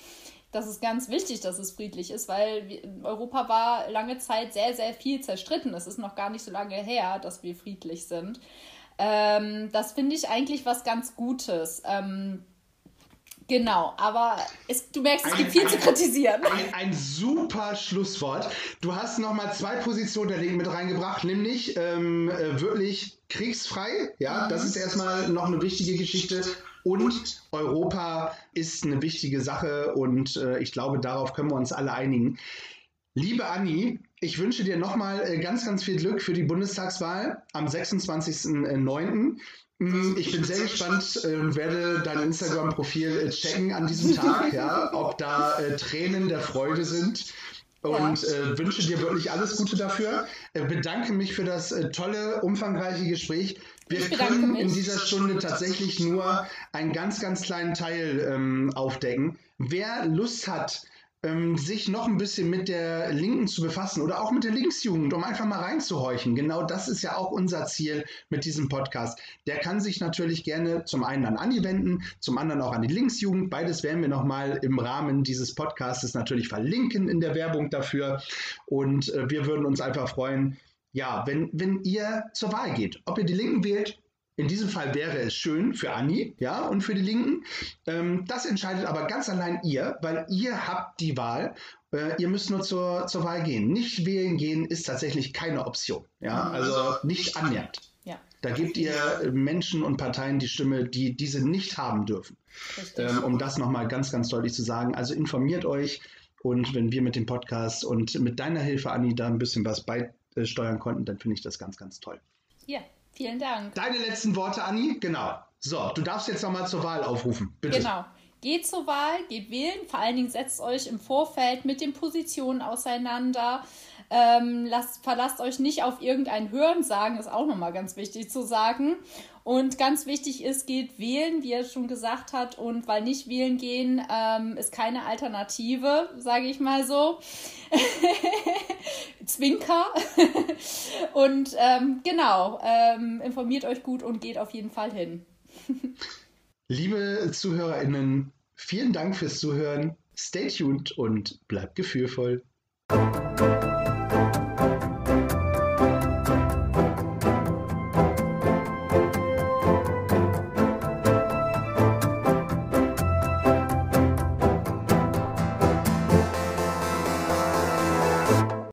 das ist ganz wichtig, dass es friedlich ist, weil Europa war lange Zeit sehr, sehr viel zerstritten. Es ist noch gar nicht so lange her, dass wir friedlich sind. Ähm, das finde ich eigentlich was ganz Gutes. Ähm, Genau, aber es, du merkst, es ein, gibt viel ein, zu kritisieren. Ein, ein, super Schlusswort. Du hast nochmal zwei Positionen der Linken mit reingebracht, nämlich ähm, äh, wirklich kriegsfrei. Ja, mhm. das ist erstmal noch eine wichtige Geschichte. Und Europa ist eine wichtige Sache und äh, ich glaube, darauf können wir uns alle einigen. Liebe Anni, ich wünsche dir nochmal äh, ganz, ganz viel Glück für die Bundestagswahl am 26.09. Mm, ich bin sehr gespannt und äh, werde dein Instagram-Profil äh, checken an diesem Tag, ja, ob da Tränen der Freude sind und ja. äh, wünsche dir wirklich alles Gute dafür. Äh, bedanke mich für das äh, tolle, umfangreiche Gespräch. Wir können mich. in dieser Stunde tatsächlich nur einen ganz, ganz kleinen Teil ähm, aufdecken. Wer Lust hat, ähm, sich noch ein bisschen mit der Linken zu befassen oder auch mit der Linksjugend, um einfach mal reinzuhorchen. Genau das ist ja auch unser Ziel mit diesem Podcast. Der kann sich natürlich gerne zum einen an Anni wenden, zum anderen auch an die Linksjugend. Beides werden wir nochmal im Rahmen dieses Podcasts natürlich verlinken in der Werbung dafür. Und äh, wir würden uns einfach freuen, ja, wenn, wenn ihr zur Wahl geht. Ob ihr die Linken wählt in diesem Fall wäre es schön für Anni, ja, und für die Linken. Ähm, das entscheidet aber ganz allein ihr, weil ihr habt die Wahl. Äh, ihr müsst nur zur, zur Wahl gehen. Nicht wählen gehen ist tatsächlich keine Option, ja, also nicht annähernd. Ja. Da gebt ihr Menschen und Parteien die Stimme, die diese nicht haben dürfen. Ähm, um das nochmal ganz, ganz deutlich zu sagen. Also informiert euch und wenn wir mit dem Podcast und mit deiner Hilfe, Anni, da ein bisschen was beisteuern konnten, dann finde ich das ganz, ganz toll. Ja, Vielen Dank. Deine letzten Worte, Anni? Genau. So, du darfst jetzt nochmal zur Wahl aufrufen. Bitte. Genau. Geht zur Wahl, geht wählen. Vor allen Dingen setzt euch im Vorfeld mit den Positionen auseinander. Ähm, lasst, verlasst euch nicht auf irgendein Hörensagen, ist auch nochmal ganz wichtig zu sagen. Und ganz wichtig ist, geht wählen, wie er schon gesagt hat. Und weil nicht wählen gehen ähm, ist keine Alternative, sage ich mal so. Zwinker. und ähm, genau, ähm, informiert euch gut und geht auf jeden Fall hin. Liebe ZuhörerInnen, vielen Dank fürs Zuhören. Stay tuned und bleibt gefühlvoll.